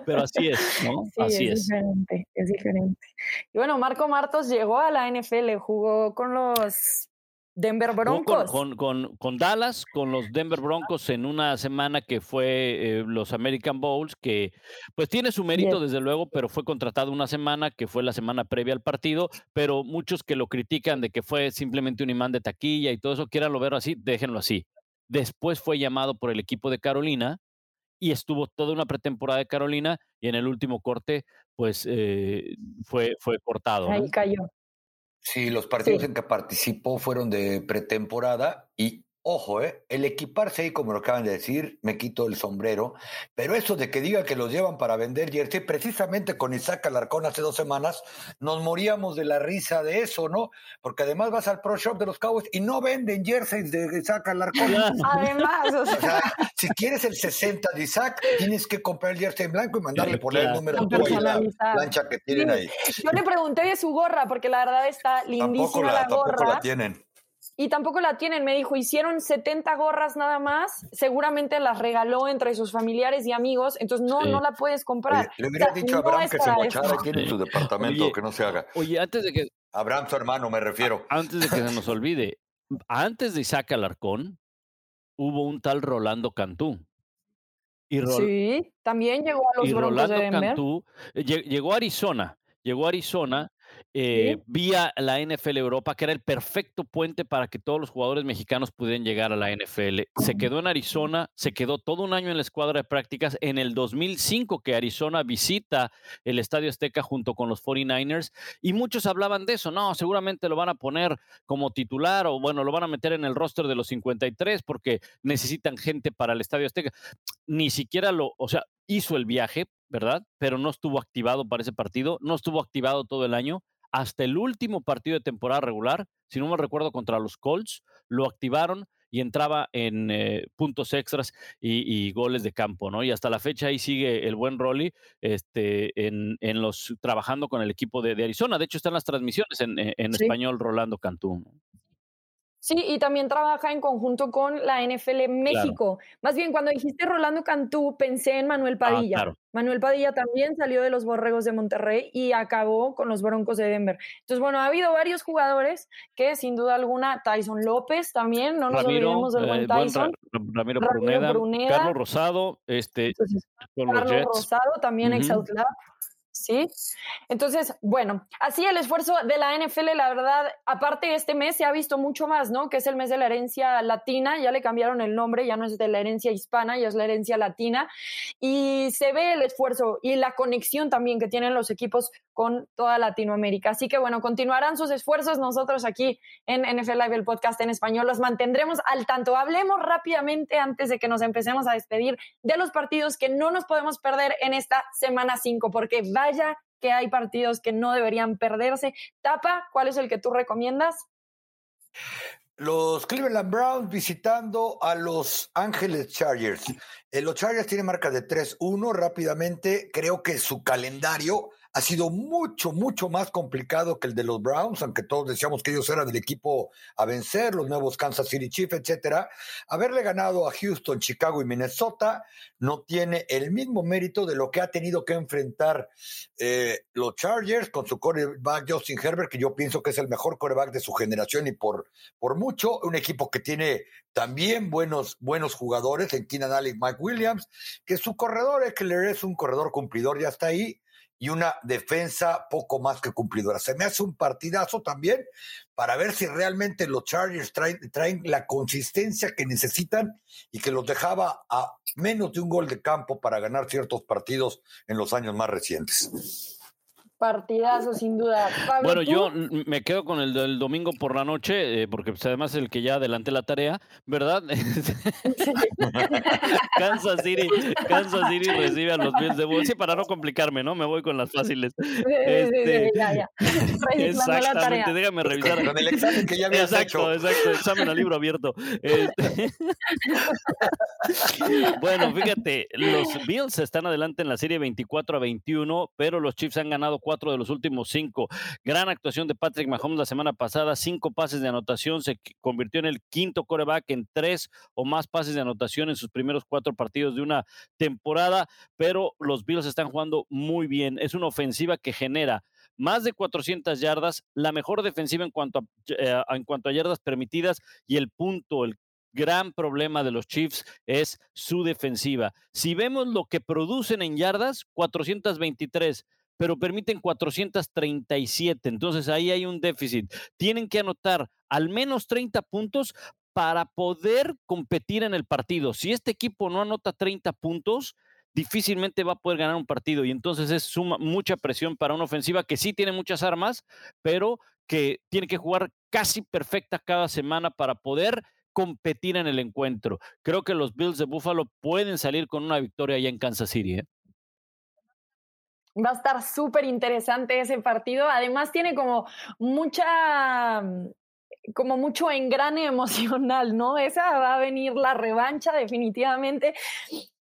Pero así es, ¿no? Sí, así es, diferente, es diferente. Y bueno, Marco Martos llegó a la NFL, jugó con los Denver Broncos. Con, con, con, Dallas, con los Denver Broncos en una semana que fue eh, los American Bowls, que pues tiene su mérito desde luego, pero fue contratado una semana que fue la semana previa al partido, pero muchos que lo critican de que fue simplemente un imán de taquilla y todo eso, quieranlo ver así, déjenlo así. Después fue llamado por el equipo de Carolina y estuvo toda una pretemporada de Carolina y en el último corte, pues eh, fue, fue cortado. Ahí cayó. Sí, los partidos en que participó fueron de pretemporada y ojo, ¿eh? el equiparse ahí, como lo acaban de decir, me quito el sombrero, pero eso de que digan que los llevan para vender jersey, precisamente con Isaac Alarcón hace dos semanas, nos moríamos de la risa de eso, ¿no? Porque además vas al Pro Shop de los Cowboys y no venden jerseys de Isaac Alarcón. Además, o sea, si quieres el 60 de Isaac, tienes que comprar el jersey en blanco y mandarle poner el número tú y la personalizado. plancha que tienen ahí. yo le pregunté de su gorra, porque la verdad está Tampoco lindísima la, la, tampoco gorra. la tienen. Y tampoco la tienen, me dijo, hicieron 70 gorras nada más, seguramente las regaló entre sus familiares y amigos, entonces no, Sí. no la puedes comprar. Oye, le hubiera O sea, dicho a Abraham que se y tiene en su departamento Oye, que no se haga. Oye, antes de que Abraham, su hermano, me refiero. antes de que se nos olvide, antes de Isaac Alarcón, hubo un tal Rolando Cantú. Y, Rol- Sí, también llegó a los y Broncos Rolando de Denver. Cantú eh, lle- llegó a Arizona, llegó a Arizona eh, vía la NFL Europa, que era el perfecto puente para que todos los jugadores mexicanos pudieran llegar a la NFL. Se quedó en Arizona, se quedó todo un año en la escuadra de prácticas. En el 2005 que Arizona visita el Estadio Azteca junto con los 49ers y muchos hablaban de eso, no, seguramente lo van a poner como titular o bueno, lo van a meter en el roster de los 53 porque necesitan gente para el Estadio Azteca. Ni siquiera lo, o sea, hizo el viaje, ¿verdad? Pero no estuvo activado para ese partido, no estuvo activado todo el año. Hasta el último partido de temporada regular, si no me recuerdo, contra los Colts, lo activaron y entraba en eh, puntos extras y, y goles de campo, ¿no? Y hasta la fecha ahí sigue el buen Rolly este, en, en los, trabajando con el equipo de, de Arizona. De hecho, están las transmisiones en, en- en Sí. español Rolando Cantú. Sí, y también trabaja en conjunto con la NFL México. Más bien, cuando dijiste Rolando Cantú, pensé en Manuel Padilla. Ah, claro. Manuel Padilla también salió de los Borregos de Monterrey y acabó con los Broncos de Denver. Entonces, bueno, ha habido varios jugadores que, sin duda alguna, Tyson López también, no nos Ramiro, olvidemos del buen eh, buen Tyson. Ra- Ramiro, Pruneda. Carlos Rosado, este, Entonces, con los Carlos Jets. Rosado, también ex Ujú. Sí. Entonces, bueno, así el esfuerzo de la NFL, la verdad, aparte este mes se ha visto mucho más, ¿no? Que es el mes de la herencia latina, ya le cambiaron el nombre, ya no es de la herencia hispana, ya es la herencia latina. Y se ve el esfuerzo y la conexión también que tienen los equipos con toda Latinoamérica. Así que bueno, continuarán sus esfuerzos. Nosotros aquí en NFL Live, el podcast en español, los mantendremos al tanto. Hablemos rápidamente antes de que nos empecemos a despedir de los partidos que no nos podemos perder en esta semana 5, porque vaya que hay partidos que no deberían perderse. Tapa, ¿cuál es el que tú recomiendas? Los Cleveland Browns visitando a Los Ángeles Chargers. Eh, los Chargers tienen marca de 3-1 rápidamente. Creo que su calendario ha sido mucho, mucho más complicado que el de los Browns, aunque todos decíamos que ellos eran el equipo a vencer, los nuevos Kansas City Chiefs, etcétera. Haberle ganado a Houston, Chicago y Minnesota no tiene el mismo mérito de lo que ha tenido que enfrentar eh, los Chargers con su quarterback Justin Herbert, que yo pienso que es el mejor quarterback de su generación y por, por mucho, un equipo que tiene también buenos, buenos jugadores en Keenan Allen Mike Williams, que su corredor Eckler es un corredor cumplidor, ya está ahí, y una defensa poco más que cumplidora. Se me hace un partidazo también para ver si realmente los Chargers traen, traen la consistencia que necesitan y que los dejaba a menos de un gol de campo para ganar ciertos partidos en los años más recientes. Partidazo, sin duda. Pablo, Bueno, ¿tú? yo me quedo con el del domingo por la noche, eh, porque pues, además es el que ya adelanté la tarea, ¿verdad? Kansas City, Kansas City recibe a los Bills de Buffalo. Sí, para no complicarme, ¿no? Me voy con las fáciles. Sí, sí, sí, Este, ya, ya. Registrando la Exactamente, tarea. déjame revisar. Con el examen que ya habías Exacto, hecho. exacto, examen a libro abierto. Este- bueno, fíjate, los Bills están adelante en la serie 24 a 21, pero los Chiefs han ganado cuatro de los últimos cinco. Gran actuación de Patrick Mahomes la semana pasada, cinco pases de anotación, se convirtió en el quinto coreback en tres o más pases de anotación en sus primeros cuatro partidos de una temporada, pero los Bills están jugando muy bien. Es una ofensiva que genera más de 400 yardas, la mejor defensiva en cuanto a, eh, en cuanto a yardas permitidas y el punto, el gran problema de los Chiefs es su defensiva. Si vemos lo que producen en yardas, 423, pero permiten 437, entonces ahí hay un déficit. Tienen que anotar al menos 30 puntos para poder competir en el partido. Si este equipo no anota 30 puntos, difícilmente va a poder ganar un partido y entonces es suma, mucha presión para una ofensiva que sí tiene muchas armas, pero que tiene que jugar casi perfecta cada semana para poder competir en el encuentro. Creo que los Bills de Buffalo pueden salir con una victoria allá en Kansas City. ¿eh? Va a estar súper interesante ese partido. Además, tiene como mucha como mucho engrane emocional, ¿no? Esa va a venir la revancha definitivamente.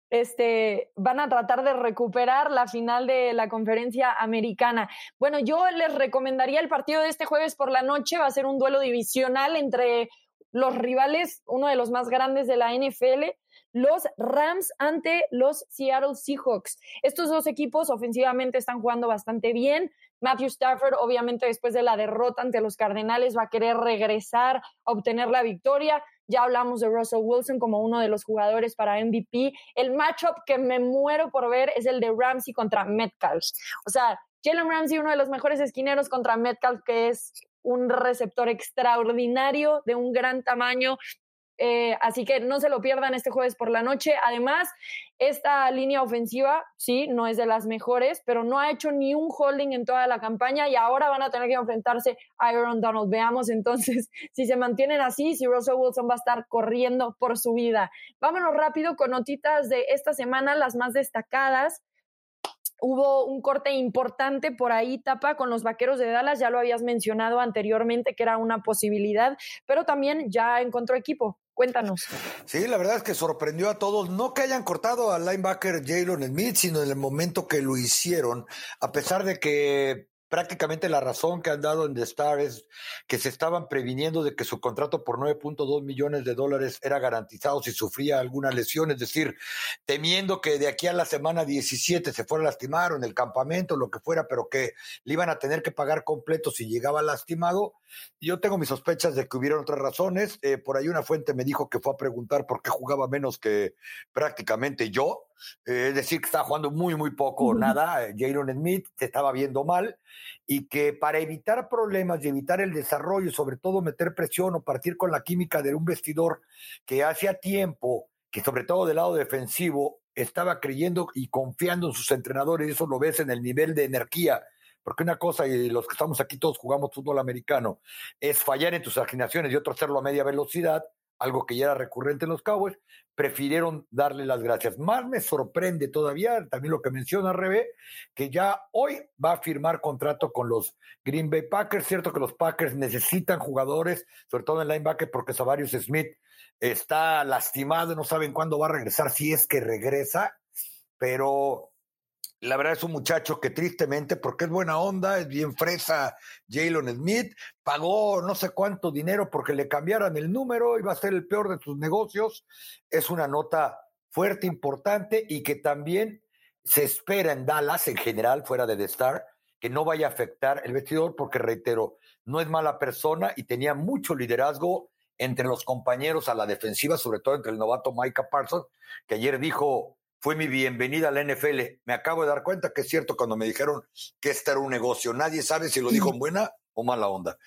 Este, van a tratar de recuperar la final de la conferencia americana. Bueno, yo les recomendaría el partido de este jueves por la noche, va a ser un duelo divisional entre los rivales, uno de los más grandes de la NFL, los Rams ante los Seattle Seahawks. Estos dos equipos ofensivamente están jugando bastante bien. Matthew Stafford, obviamente, después de la derrota ante los Cardenales, va a querer regresar a obtener la victoria. Ya hablamos de Russell Wilson como uno de los jugadores para MVP. El matchup que me muero por ver es el de Ramsey contra Metcalf. O sea, Jalen Ramsey, uno de los mejores esquineros contra Metcalf, que es un receptor extraordinario, de un gran tamaño, eh, así que no se lo pierdan este jueves por la noche. Además, esta línea ofensiva, sí, no es de las mejores, pero no ha hecho ni un holding en toda la campaña y ahora van a tener que enfrentarse a Aaron Donald. Veamos entonces si se mantienen así, si Russell Wilson va a estar corriendo por su vida. Vámonos rápido con notitas de esta semana, las más destacadas hubo un corte importante por ahí, Tapa, con los Vaqueros de Dallas, ya lo habías mencionado anteriormente que era una posibilidad, pero también ya encontró equipo. Cuéntanos. Sí, la verdad es que sorprendió a todos, no que hayan cortado al linebacker Jalen Smith, sino en el momento que lo hicieron, a pesar de que prácticamente la razón que han dado en The Star es que se estaban previniendo de que su contrato por 9.2 millones de dólares era garantizado si sufría alguna lesión, es decir, temiendo que de aquí a la semana 17 se fuera a lastimar o en el campamento, lo que fuera, pero que le iban a tener que pagar completo si llegaba lastimado. Yo tengo mis sospechas de que hubieron otras razones. Eh, por ahí una fuente me dijo que fue a preguntar por qué jugaba menos que prácticamente yo. Eh, es decir, que estaba jugando muy, muy poco o nada. Eh, Jalen Smith se estaba viendo mal y que para evitar problemas y evitar el desarrollo, y sobre todo meter presión o partir con la química de un vestidor que hacía tiempo, que sobre todo del lado defensivo, estaba creyendo y confiando en sus entrenadores, y eso lo ves en el nivel de energía porque una cosa, y los que estamos aquí todos jugamos fútbol americano, es fallar en tus asignaciones y otro hacerlo a media velocidad, algo que ya era recurrente en los Cowboys, prefirieron darle las gracias. Más me sorprende todavía, también lo que menciona Rebe, que ya hoy va a firmar contrato con los Green Bay Packers. Cierto que los Packers necesitan jugadores, sobre todo en linebacker, porque Savarius Smith está lastimado, no saben cuándo va a regresar, si es que regresa, pero la verdad es un muchacho que tristemente, porque es buena onda, es bien fresa, Jalen Smith, pagó no sé cuánto dinero porque le cambiaran el número, iba a ser el peor de sus negocios. Es una nota fuerte, importante y que también se espera en Dallas en general, fuera de The Star, que no vaya a afectar el vestidor porque, reitero, no es mala persona y tenía mucho liderazgo entre los compañeros a la defensiva, sobre todo entre el novato Micah Parsons, que ayer dijo fue mi bienvenida a la NFL. Me acabo de dar cuenta que es cierto cuando me dijeron que este era un negocio. Nadie sabe si lo dijo en buena o mala onda.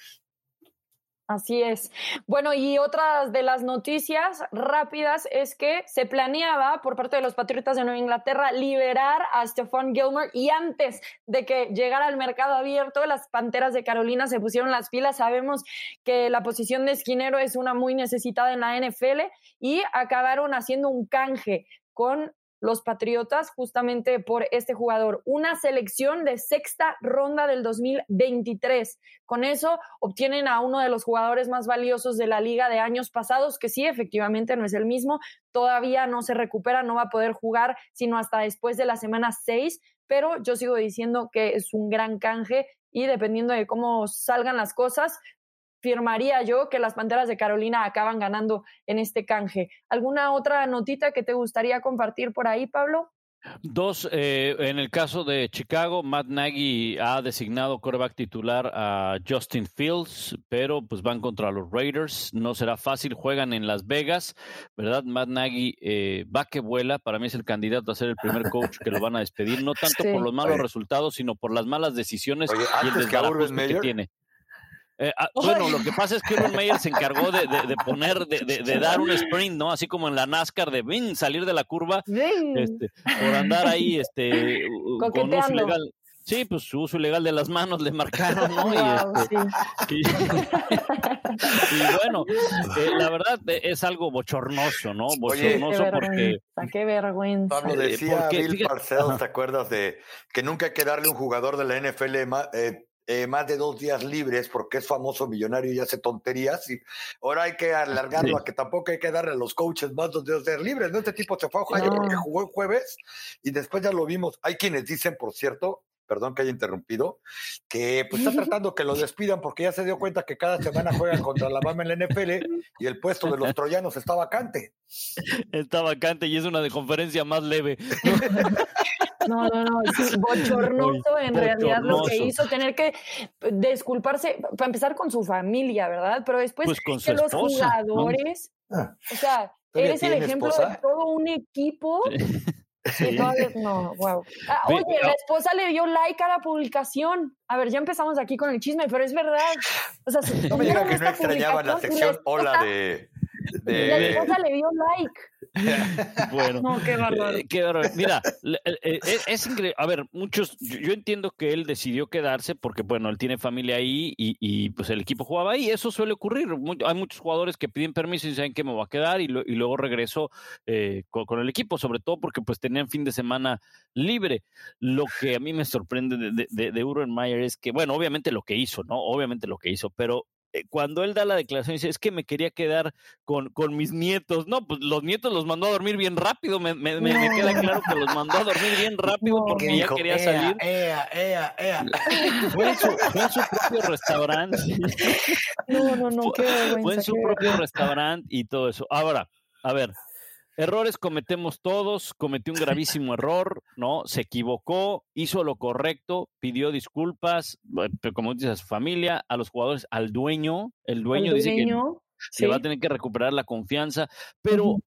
Así es. Bueno, y otra de las noticias rápidas es que se planeaba por parte de los Patriotas de Nueva Inglaterra liberar a Stephon Gilmore y antes de que llegara al mercado abierto, las Panteras de Carolina se pusieron las pilas. Sabemos que la posición de esquinero es una muy necesitada en la NFL y acabaron haciendo un canje con los Patriotas justamente por este jugador. Una selección de sexta ronda del 2023. Con eso obtienen a uno de los jugadores más valiosos de la liga de años pasados, que sí, efectivamente no es el mismo. Todavía no se recupera, no va a poder jugar sino hasta después de la semana 6, pero yo sigo diciendo que es un gran canje y dependiendo de cómo salgan las cosas, firmaría yo que las Panteras de Carolina acaban ganando en este canje. ¿Alguna otra notita que te gustaría compartir por ahí, Pablo? Dos, eh, en el caso de Chicago, Matt Nagy ha designado coreback titular a Justin Fields, pero pues van contra los Raiders, no será fácil, juegan en Las Vegas, ¿verdad? Matt Nagy eh, va que vuela, para mí es el candidato a ser el primer coach que lo van a despedir, no tanto por los malos resultados, sino por las malas decisiones y el que, que tiene. Eh, ah, bueno, lo que pasa es que Urban Meyer se encargó de, poner, de, dar un sprint, ¿no? Así como en la NASCAR, de salir de la curva, este, por andar ahí, este, con un legal. Sí, pues su uso ilegal de las manos le marcaron, ¿no? Este, y, bueno, eh, la verdad eh, es algo bochornoso, ¿no? Bochornoso porque... Qué vergüenza. Pablo decía Bill Parcells, ¿te acuerdas de que nunca hay que darle a un jugador de la NFL más, eh, más de dos días libres porque es famoso millonario y hace tonterías y ahora hay que alargarlo a que tampoco hay que darle a los coaches más dos días libres, ¿no? Este tipo se fue a jugar que jugó el jueves y después ya lo vimos. Hay quienes dicen, por cierto, perdón que haya interrumpido, que pues está tratando que lo despidan porque ya se dio cuenta que cada semana juegan contra la BAM en la NFL y el puesto de los troyanos está vacante. Está vacante y es una de conferencia más leve. No, no, no, es bochornoso en realidad lo que hizo, tener que disculparse, para empezar con su familia, ¿verdad? Pero después pues que los jugadores, ah. o sea, eres el ejemplo de todo un equipo Sí. no, wow. Ah, oye, la esposa le dio like a la publicación. A ver, ya empezamos aquí con el chisme, pero es verdad. O sea, no me diga que no extrañaba la sección hola de, de... La esposa le dio like. bueno, no, qué bárbaro. Eh, qué Mira, eh, es, increíble. A ver, muchos, yo, entiendo que él decidió quedarse porque, bueno, él tiene familia ahí y, pues el equipo jugaba ahí. Eso suele ocurrir. hay muchos jugadores que piden permiso y saben que me voy a quedar y, luego regreso eh, con, el equipo, sobre todo porque pues tenían fin de semana libre. Lo que a mí me sorprende de, de, de Urban Meyer es que, bueno, obviamente lo que hizo, ¿no? Obviamente lo que hizo, pero cuando él da la declaración, dice, es que me quería quedar con, con mis nietos. No, pues los nietos los mandó a dormir bien rápido. Me, me, me, queda claro que los mandó a dormir bien rápido porque ya quería salir. Ea, ea, ea. Fue, en su, fue en su propio restaurante. No, no, no, qué Fue en su propio restaurante y todo eso. Ahora, a ver, Errores cometemos todos, cometió un gravísimo error, ¿no? Se equivocó, hizo lo correcto, pidió disculpas, como dice a su familia, a los jugadores, al dueño, el dueño, dice que, va a tener que recuperar la confianza, pero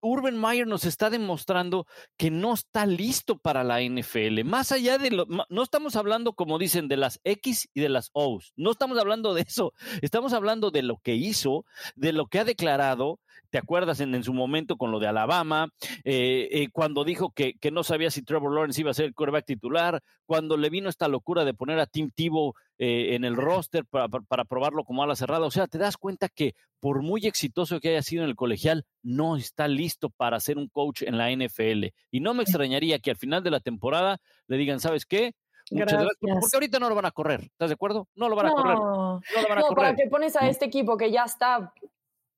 Urban Meyer nos está demostrando que no está listo para la NFL. Más allá de lo, no estamos hablando, como dicen, de las X y de las O's. No estamos hablando de eso. Estamos hablando de lo que hizo, de lo que ha declarado ¿Te acuerdas en, su momento con lo de Alabama? Eh, eh, cuando dijo que, que, no sabía si Trevor Lawrence iba a ser el quarterback titular, cuando le vino esta locura de poner a Tim Tebow eh, en el roster para, para, probarlo como ala cerrada. O sea, te das cuenta que por muy exitoso que haya sido en el colegial, no está listo para ser un coach en la NFL. Y no me extrañaría que al final de la temporada le digan, ¿sabes qué? Muchas gracias. Porque ahorita no lo van a correr. ¿Estás de acuerdo? No lo van a correr. No, lo van a no, correr. ¿Para qué pones a este equipo que ya está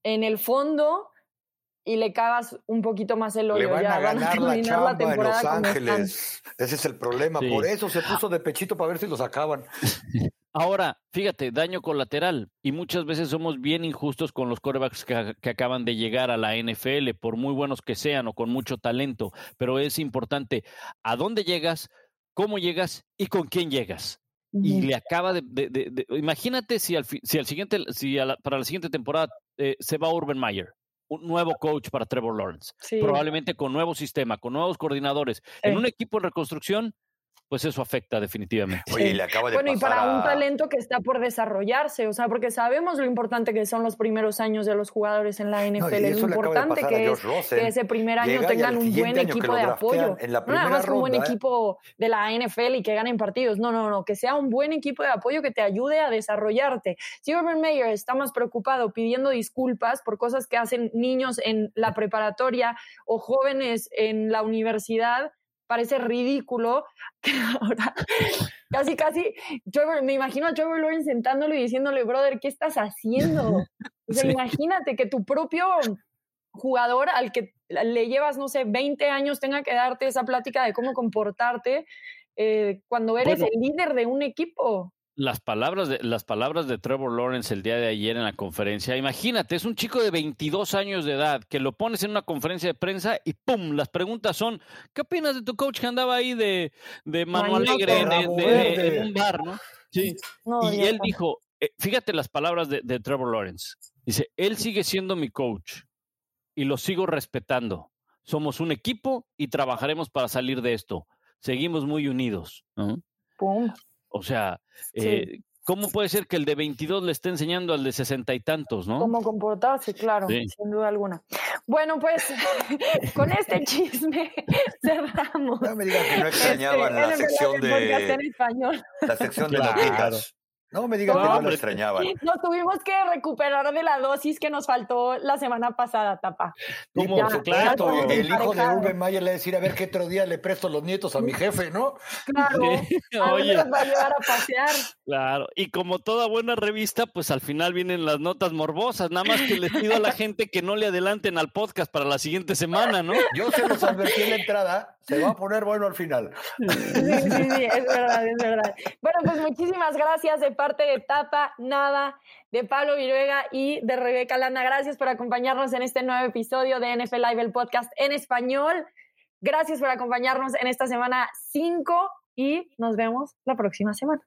en el fondo y le cagas un poquito más el hoyo. Le van ya a ganar la chamba en Los Ángeles. Ese es el problema. Por eso se puso de pechito para ver si lo sacaban. Ahora, fíjate, daño colateral. Y muchas veces somos bien injustos con los corebacks que, que, acaban de llegar a la NFL, por muy buenos que sean o con mucho talento. Pero es importante a dónde llegas, cómo llegas y con quién llegas. Y le acaba de, de, imagínate si al, si al siguiente, si para la siguiente temporada eh, se va Urban Meyer un nuevo coach para Trevor Lawrence. Probablemente con nuevo sistema, con nuevos coordinadores. En un equipo en reconstrucción, pues eso afecta definitivamente. Oye, le acaba de bueno, y para un talento que está por desarrollarse, o sea, porque sabemos lo importante que son los primeros años de los jugadores en la NFL. es importante que, que, ese primer año tengan un buen equipo de apoyo. no nada más un buen ¿eh? equipo de la NFL y que ganen partidos. No, no, no, que sea un buen equipo de apoyo que te ayude a desarrollarte. Si Urban Meyer está más preocupado pidiendo disculpas por cosas que hacen niños en la preparatoria o jóvenes en la universidad, parece ridículo que ahora casi, casi, me imagino a Trevor Lawrence sentándolo y diciéndole, brother, ¿qué estás haciendo? O sea, imagínate que tu propio jugador al que le llevas, no sé, 20 años tenga que darte esa plática de cómo comportarte eh, cuando eres el líder de un equipo las palabras de las palabras de Trevor Lawrence el día de ayer en la conferencia. Imagínate, es un chico de 22 años de edad que lo pones en una conferencia de prensa y pum, las preguntas son, ¿qué opinas de tu coach que andaba ahí de, de mano alegre en, un bar, ¿no? Sí. y él dijo, eh, fíjate las palabras de, de Trevor Lawrence. Dice, él sigue siendo mi coach y lo sigo respetando. Somos un equipo y trabajaremos para salir de esto. Seguimos muy unidos. Pum. O sea, eh, ¿cómo puede ser que el de 22 le esté enseñando al de sesenta y tantos, no? Cómo comportarse, claro, sin duda alguna. Bueno, pues con este chisme cerramos. No me digan que no extrañaban este, la, sección de, la sección de noticias. No me digas que no lo extrañaban. Nos tuvimos que recuperar de la dosis que nos faltó la semana pasada, Tapa. ¿Cómo? claro, el hijo de Rubén Mayer le decir a ver qué otro día le presto los nietos a mi jefe, ¿no? Claro. Oye. Nos va a llevar a pasear. Claro. Y como toda buena revista, pues al final vienen las notas morbosas. Nada más que les pido a la gente que no le adelanten al podcast para la siguiente semana, ¿no? Yo se los advertí en la entrada. Se va a poner bueno al final. Sí, sí, sí, es verdad, es verdad. Bueno, pues muchísimas gracias de parte de Tapa, Nada, de Pablo Viruega y de Rebeca Lana. Gracias por acompañarnos en este nuevo episodio de NFL Live, el podcast en español. Gracias por acompañarnos en esta semana 5 y nos vemos la próxima semana.